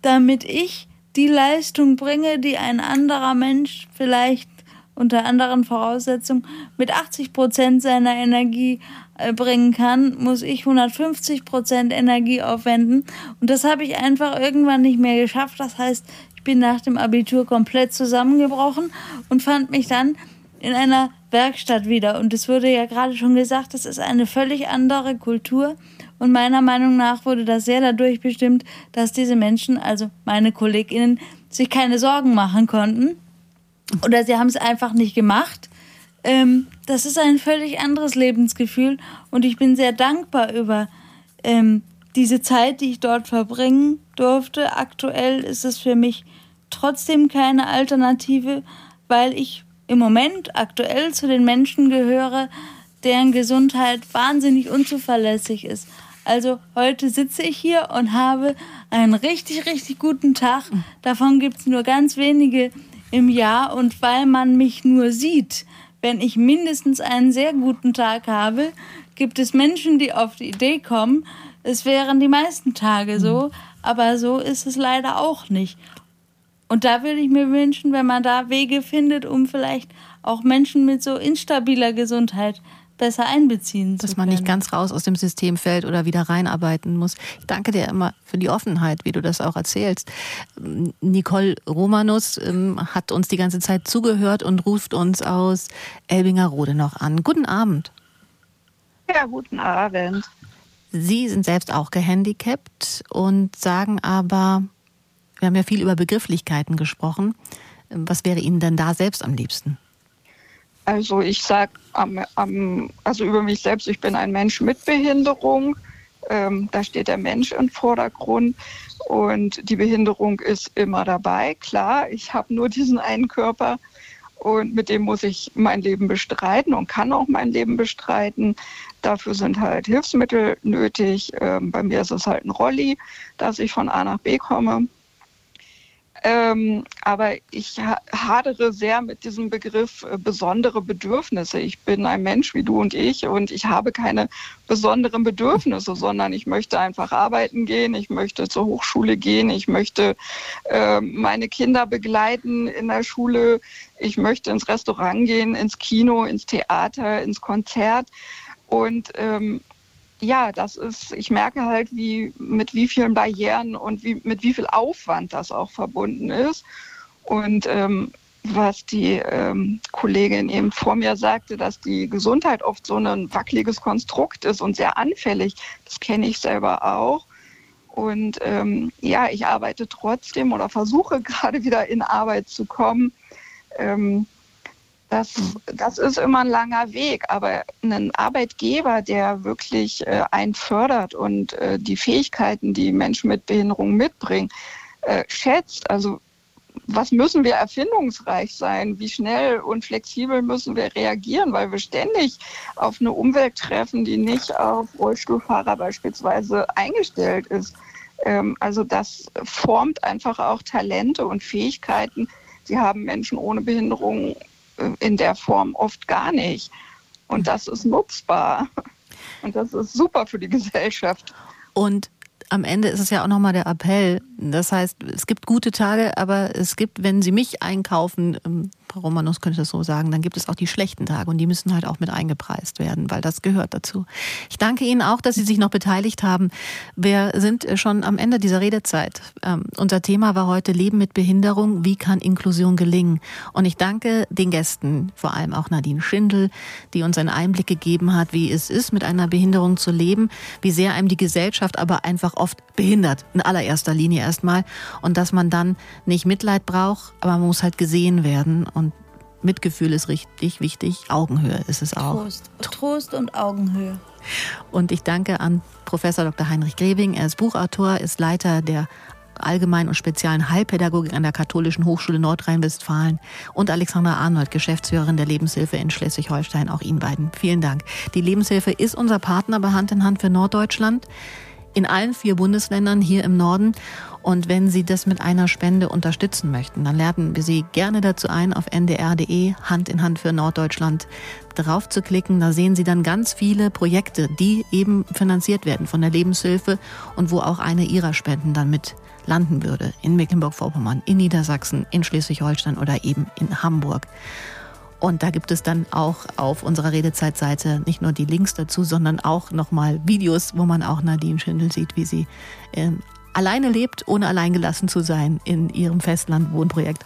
damit ich die Leistung bringe, die ein anderer Mensch vielleicht unter anderen Voraussetzungen mit 80 Prozent seiner Energie äh, bringen kann, muss ich 150 Prozent Energie aufwenden. Und das habe ich einfach irgendwann nicht mehr geschafft. Das heißt, ich bin nach dem Abitur komplett zusammengebrochen und fand mich dann in einer Werkstatt wieder. Und es wurde ja gerade schon gesagt, das ist eine völlig andere Kultur. Und meiner Meinung nach wurde das sehr dadurch bestimmt, dass diese Menschen, also meine KollegInnen, sich keine Sorgen machen konnten. Oder sie haben es einfach nicht gemacht. Ähm, das ist ein völlig anderes Lebensgefühl. Und ich bin sehr dankbar über ähm, diese Zeit, die ich dort verbringen durfte. Aktuell ist es für mich trotzdem keine Alternative, weil ich im Moment aktuell zu den Menschen gehöre, deren Gesundheit wahnsinnig unzuverlässig ist. Also heute sitze ich hier und habe einen richtig, richtig guten Tag. Davon gibt es nur ganz wenige im Jahr. Und weil man mich nur sieht, wenn ich mindestens einen sehr guten Tag habe, gibt es Menschen, die auf die Idee kommen, es wären die meisten Tage so. Aber so ist es leider auch nicht. Und da würde ich mir wünschen, wenn man da Wege findet, um vielleicht auch Menschen mit so instabiler Gesundheit besser einbeziehen Dass man nicht ganz raus aus dem System fällt oder wieder reinarbeiten muss. Ich danke dir immer für die Offenheit, wie du das auch erzählst. Nicole Romanus ähm, hat uns die ganze Zeit zugehört und ruft uns aus Elbingerode noch an. Guten Abend. Ja, guten Abend. Sie sind selbst auch gehandicapt und sagen aber, wir haben ja viel über Begrifflichkeiten gesprochen. Was wäre Ihnen denn da selbst am liebsten? Also ich sage also über mich selbst, ich bin ein Mensch mit Behinderung. Ähm, da steht der Mensch im Vordergrund und die Behinderung ist immer dabei. Klar, ich habe nur diesen einen Körper und mit dem muss ich mein Leben bestreiten und kann auch mein Leben bestreiten. Dafür sind halt Hilfsmittel nötig. Ähm, bei mir ist es halt ein Rolli, dass ich von A nach B komme. Ähm, aber ich hadere sehr mit diesem Begriff äh, besondere Bedürfnisse. Ich bin ein Mensch wie du und ich und ich habe keine besonderen Bedürfnisse, [laughs] sondern ich möchte einfach arbeiten gehen, ich möchte zur Hochschule gehen, ich möchte äh, meine Kinder begleiten in der Schule, ich möchte ins Restaurant gehen, ins Kino, ins Theater, ins Konzert. Und ähm, ja, das ist, ich merke halt, wie, mit wie vielen Barrieren und wie, mit wie viel Aufwand das auch verbunden ist. Und ähm, was die ähm, Kollegin eben vor mir sagte, dass die Gesundheit oft so ein wackeliges Konstrukt ist und sehr anfällig. Das kenne ich selber auch. Und ähm, ja, ich arbeite trotzdem oder versuche [laughs] gerade wieder in Arbeit zu kommen. Ähm, das, das ist immer ein langer Weg, aber ein Arbeitgeber, der wirklich äh, einen fördert und äh, die Fähigkeiten, die Menschen mit Behinderung mitbringen, äh, schätzt, also was müssen wir erfindungsreich sein? Wie schnell und flexibel müssen wir reagieren, weil wir ständig auf eine Umwelt treffen, die nicht auf Rollstuhlfahrer beispielsweise eingestellt ist. Ähm, also das formt einfach auch Talente und Fähigkeiten, die haben Menschen ohne Behinderung in der Form oft gar nicht. Und das ist nutzbar. Und das ist super für die Gesellschaft. Und am Ende ist es ja auch nochmal der Appell. Das heißt, es gibt gute Tage, aber es gibt, wenn Sie mich einkaufen, ähm, Romanus könnte das so sagen, dann gibt es auch die schlechten Tage und die müssen halt auch mit eingepreist werden, weil das gehört dazu. Ich danke Ihnen auch, dass Sie sich noch beteiligt haben. Wir sind schon am Ende dieser Redezeit. Ähm, unser Thema war heute Leben mit Behinderung. Wie kann Inklusion gelingen? Und ich danke den Gästen, vor allem auch Nadine Schindel, die uns einen Einblick gegeben hat, wie es ist, mit einer Behinderung zu leben, wie sehr einem die Gesellschaft aber einfach oft behindert, in allererster Linie erstmal. Und dass man dann nicht Mitleid braucht, aber man muss halt gesehen werden. Mitgefühl ist richtig wichtig. Augenhöhe ist es auch. Trost, Trost und Augenhöhe. Und ich danke an Professor Dr. Heinrich Greving. Er ist Buchautor, ist Leiter der allgemeinen und speziellen Heilpädagogik an der Katholischen Hochschule Nordrhein-Westfalen und Alexandra Arnold, Geschäftsführerin der Lebenshilfe in Schleswig-Holstein. Auch Ihnen beiden vielen Dank. Die Lebenshilfe ist unser Partner bei Hand in Hand für Norddeutschland in allen vier Bundesländern hier im Norden. Und wenn Sie das mit einer Spende unterstützen möchten, dann laden wir Sie gerne dazu ein, auf ndr.de Hand in Hand für Norddeutschland drauf zu klicken. Da sehen Sie dann ganz viele Projekte, die eben finanziert werden von der Lebenshilfe und wo auch eine Ihrer Spenden dann mit landen würde. In Mecklenburg-Vorpommern, in Niedersachsen, in Schleswig-Holstein oder eben in Hamburg. Und da gibt es dann auch auf unserer Redezeitseite nicht nur die Links dazu, sondern auch nochmal Videos, wo man auch Nadine Schindel sieht, wie sie ähm, alleine lebt, ohne alleingelassen zu sein in ihrem Festlandwohnprojekt.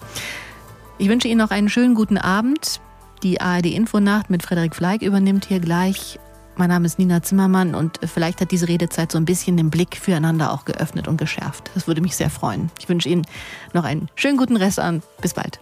Ich wünsche Ihnen noch einen schönen guten Abend. Die ARD Infonacht mit Frederik Fleig übernimmt hier gleich. Mein Name ist Nina Zimmermann und vielleicht hat diese Redezeit so ein bisschen den Blick füreinander auch geöffnet und geschärft. Das würde mich sehr freuen. Ich wünsche Ihnen noch einen schönen guten Rest an. Bis bald.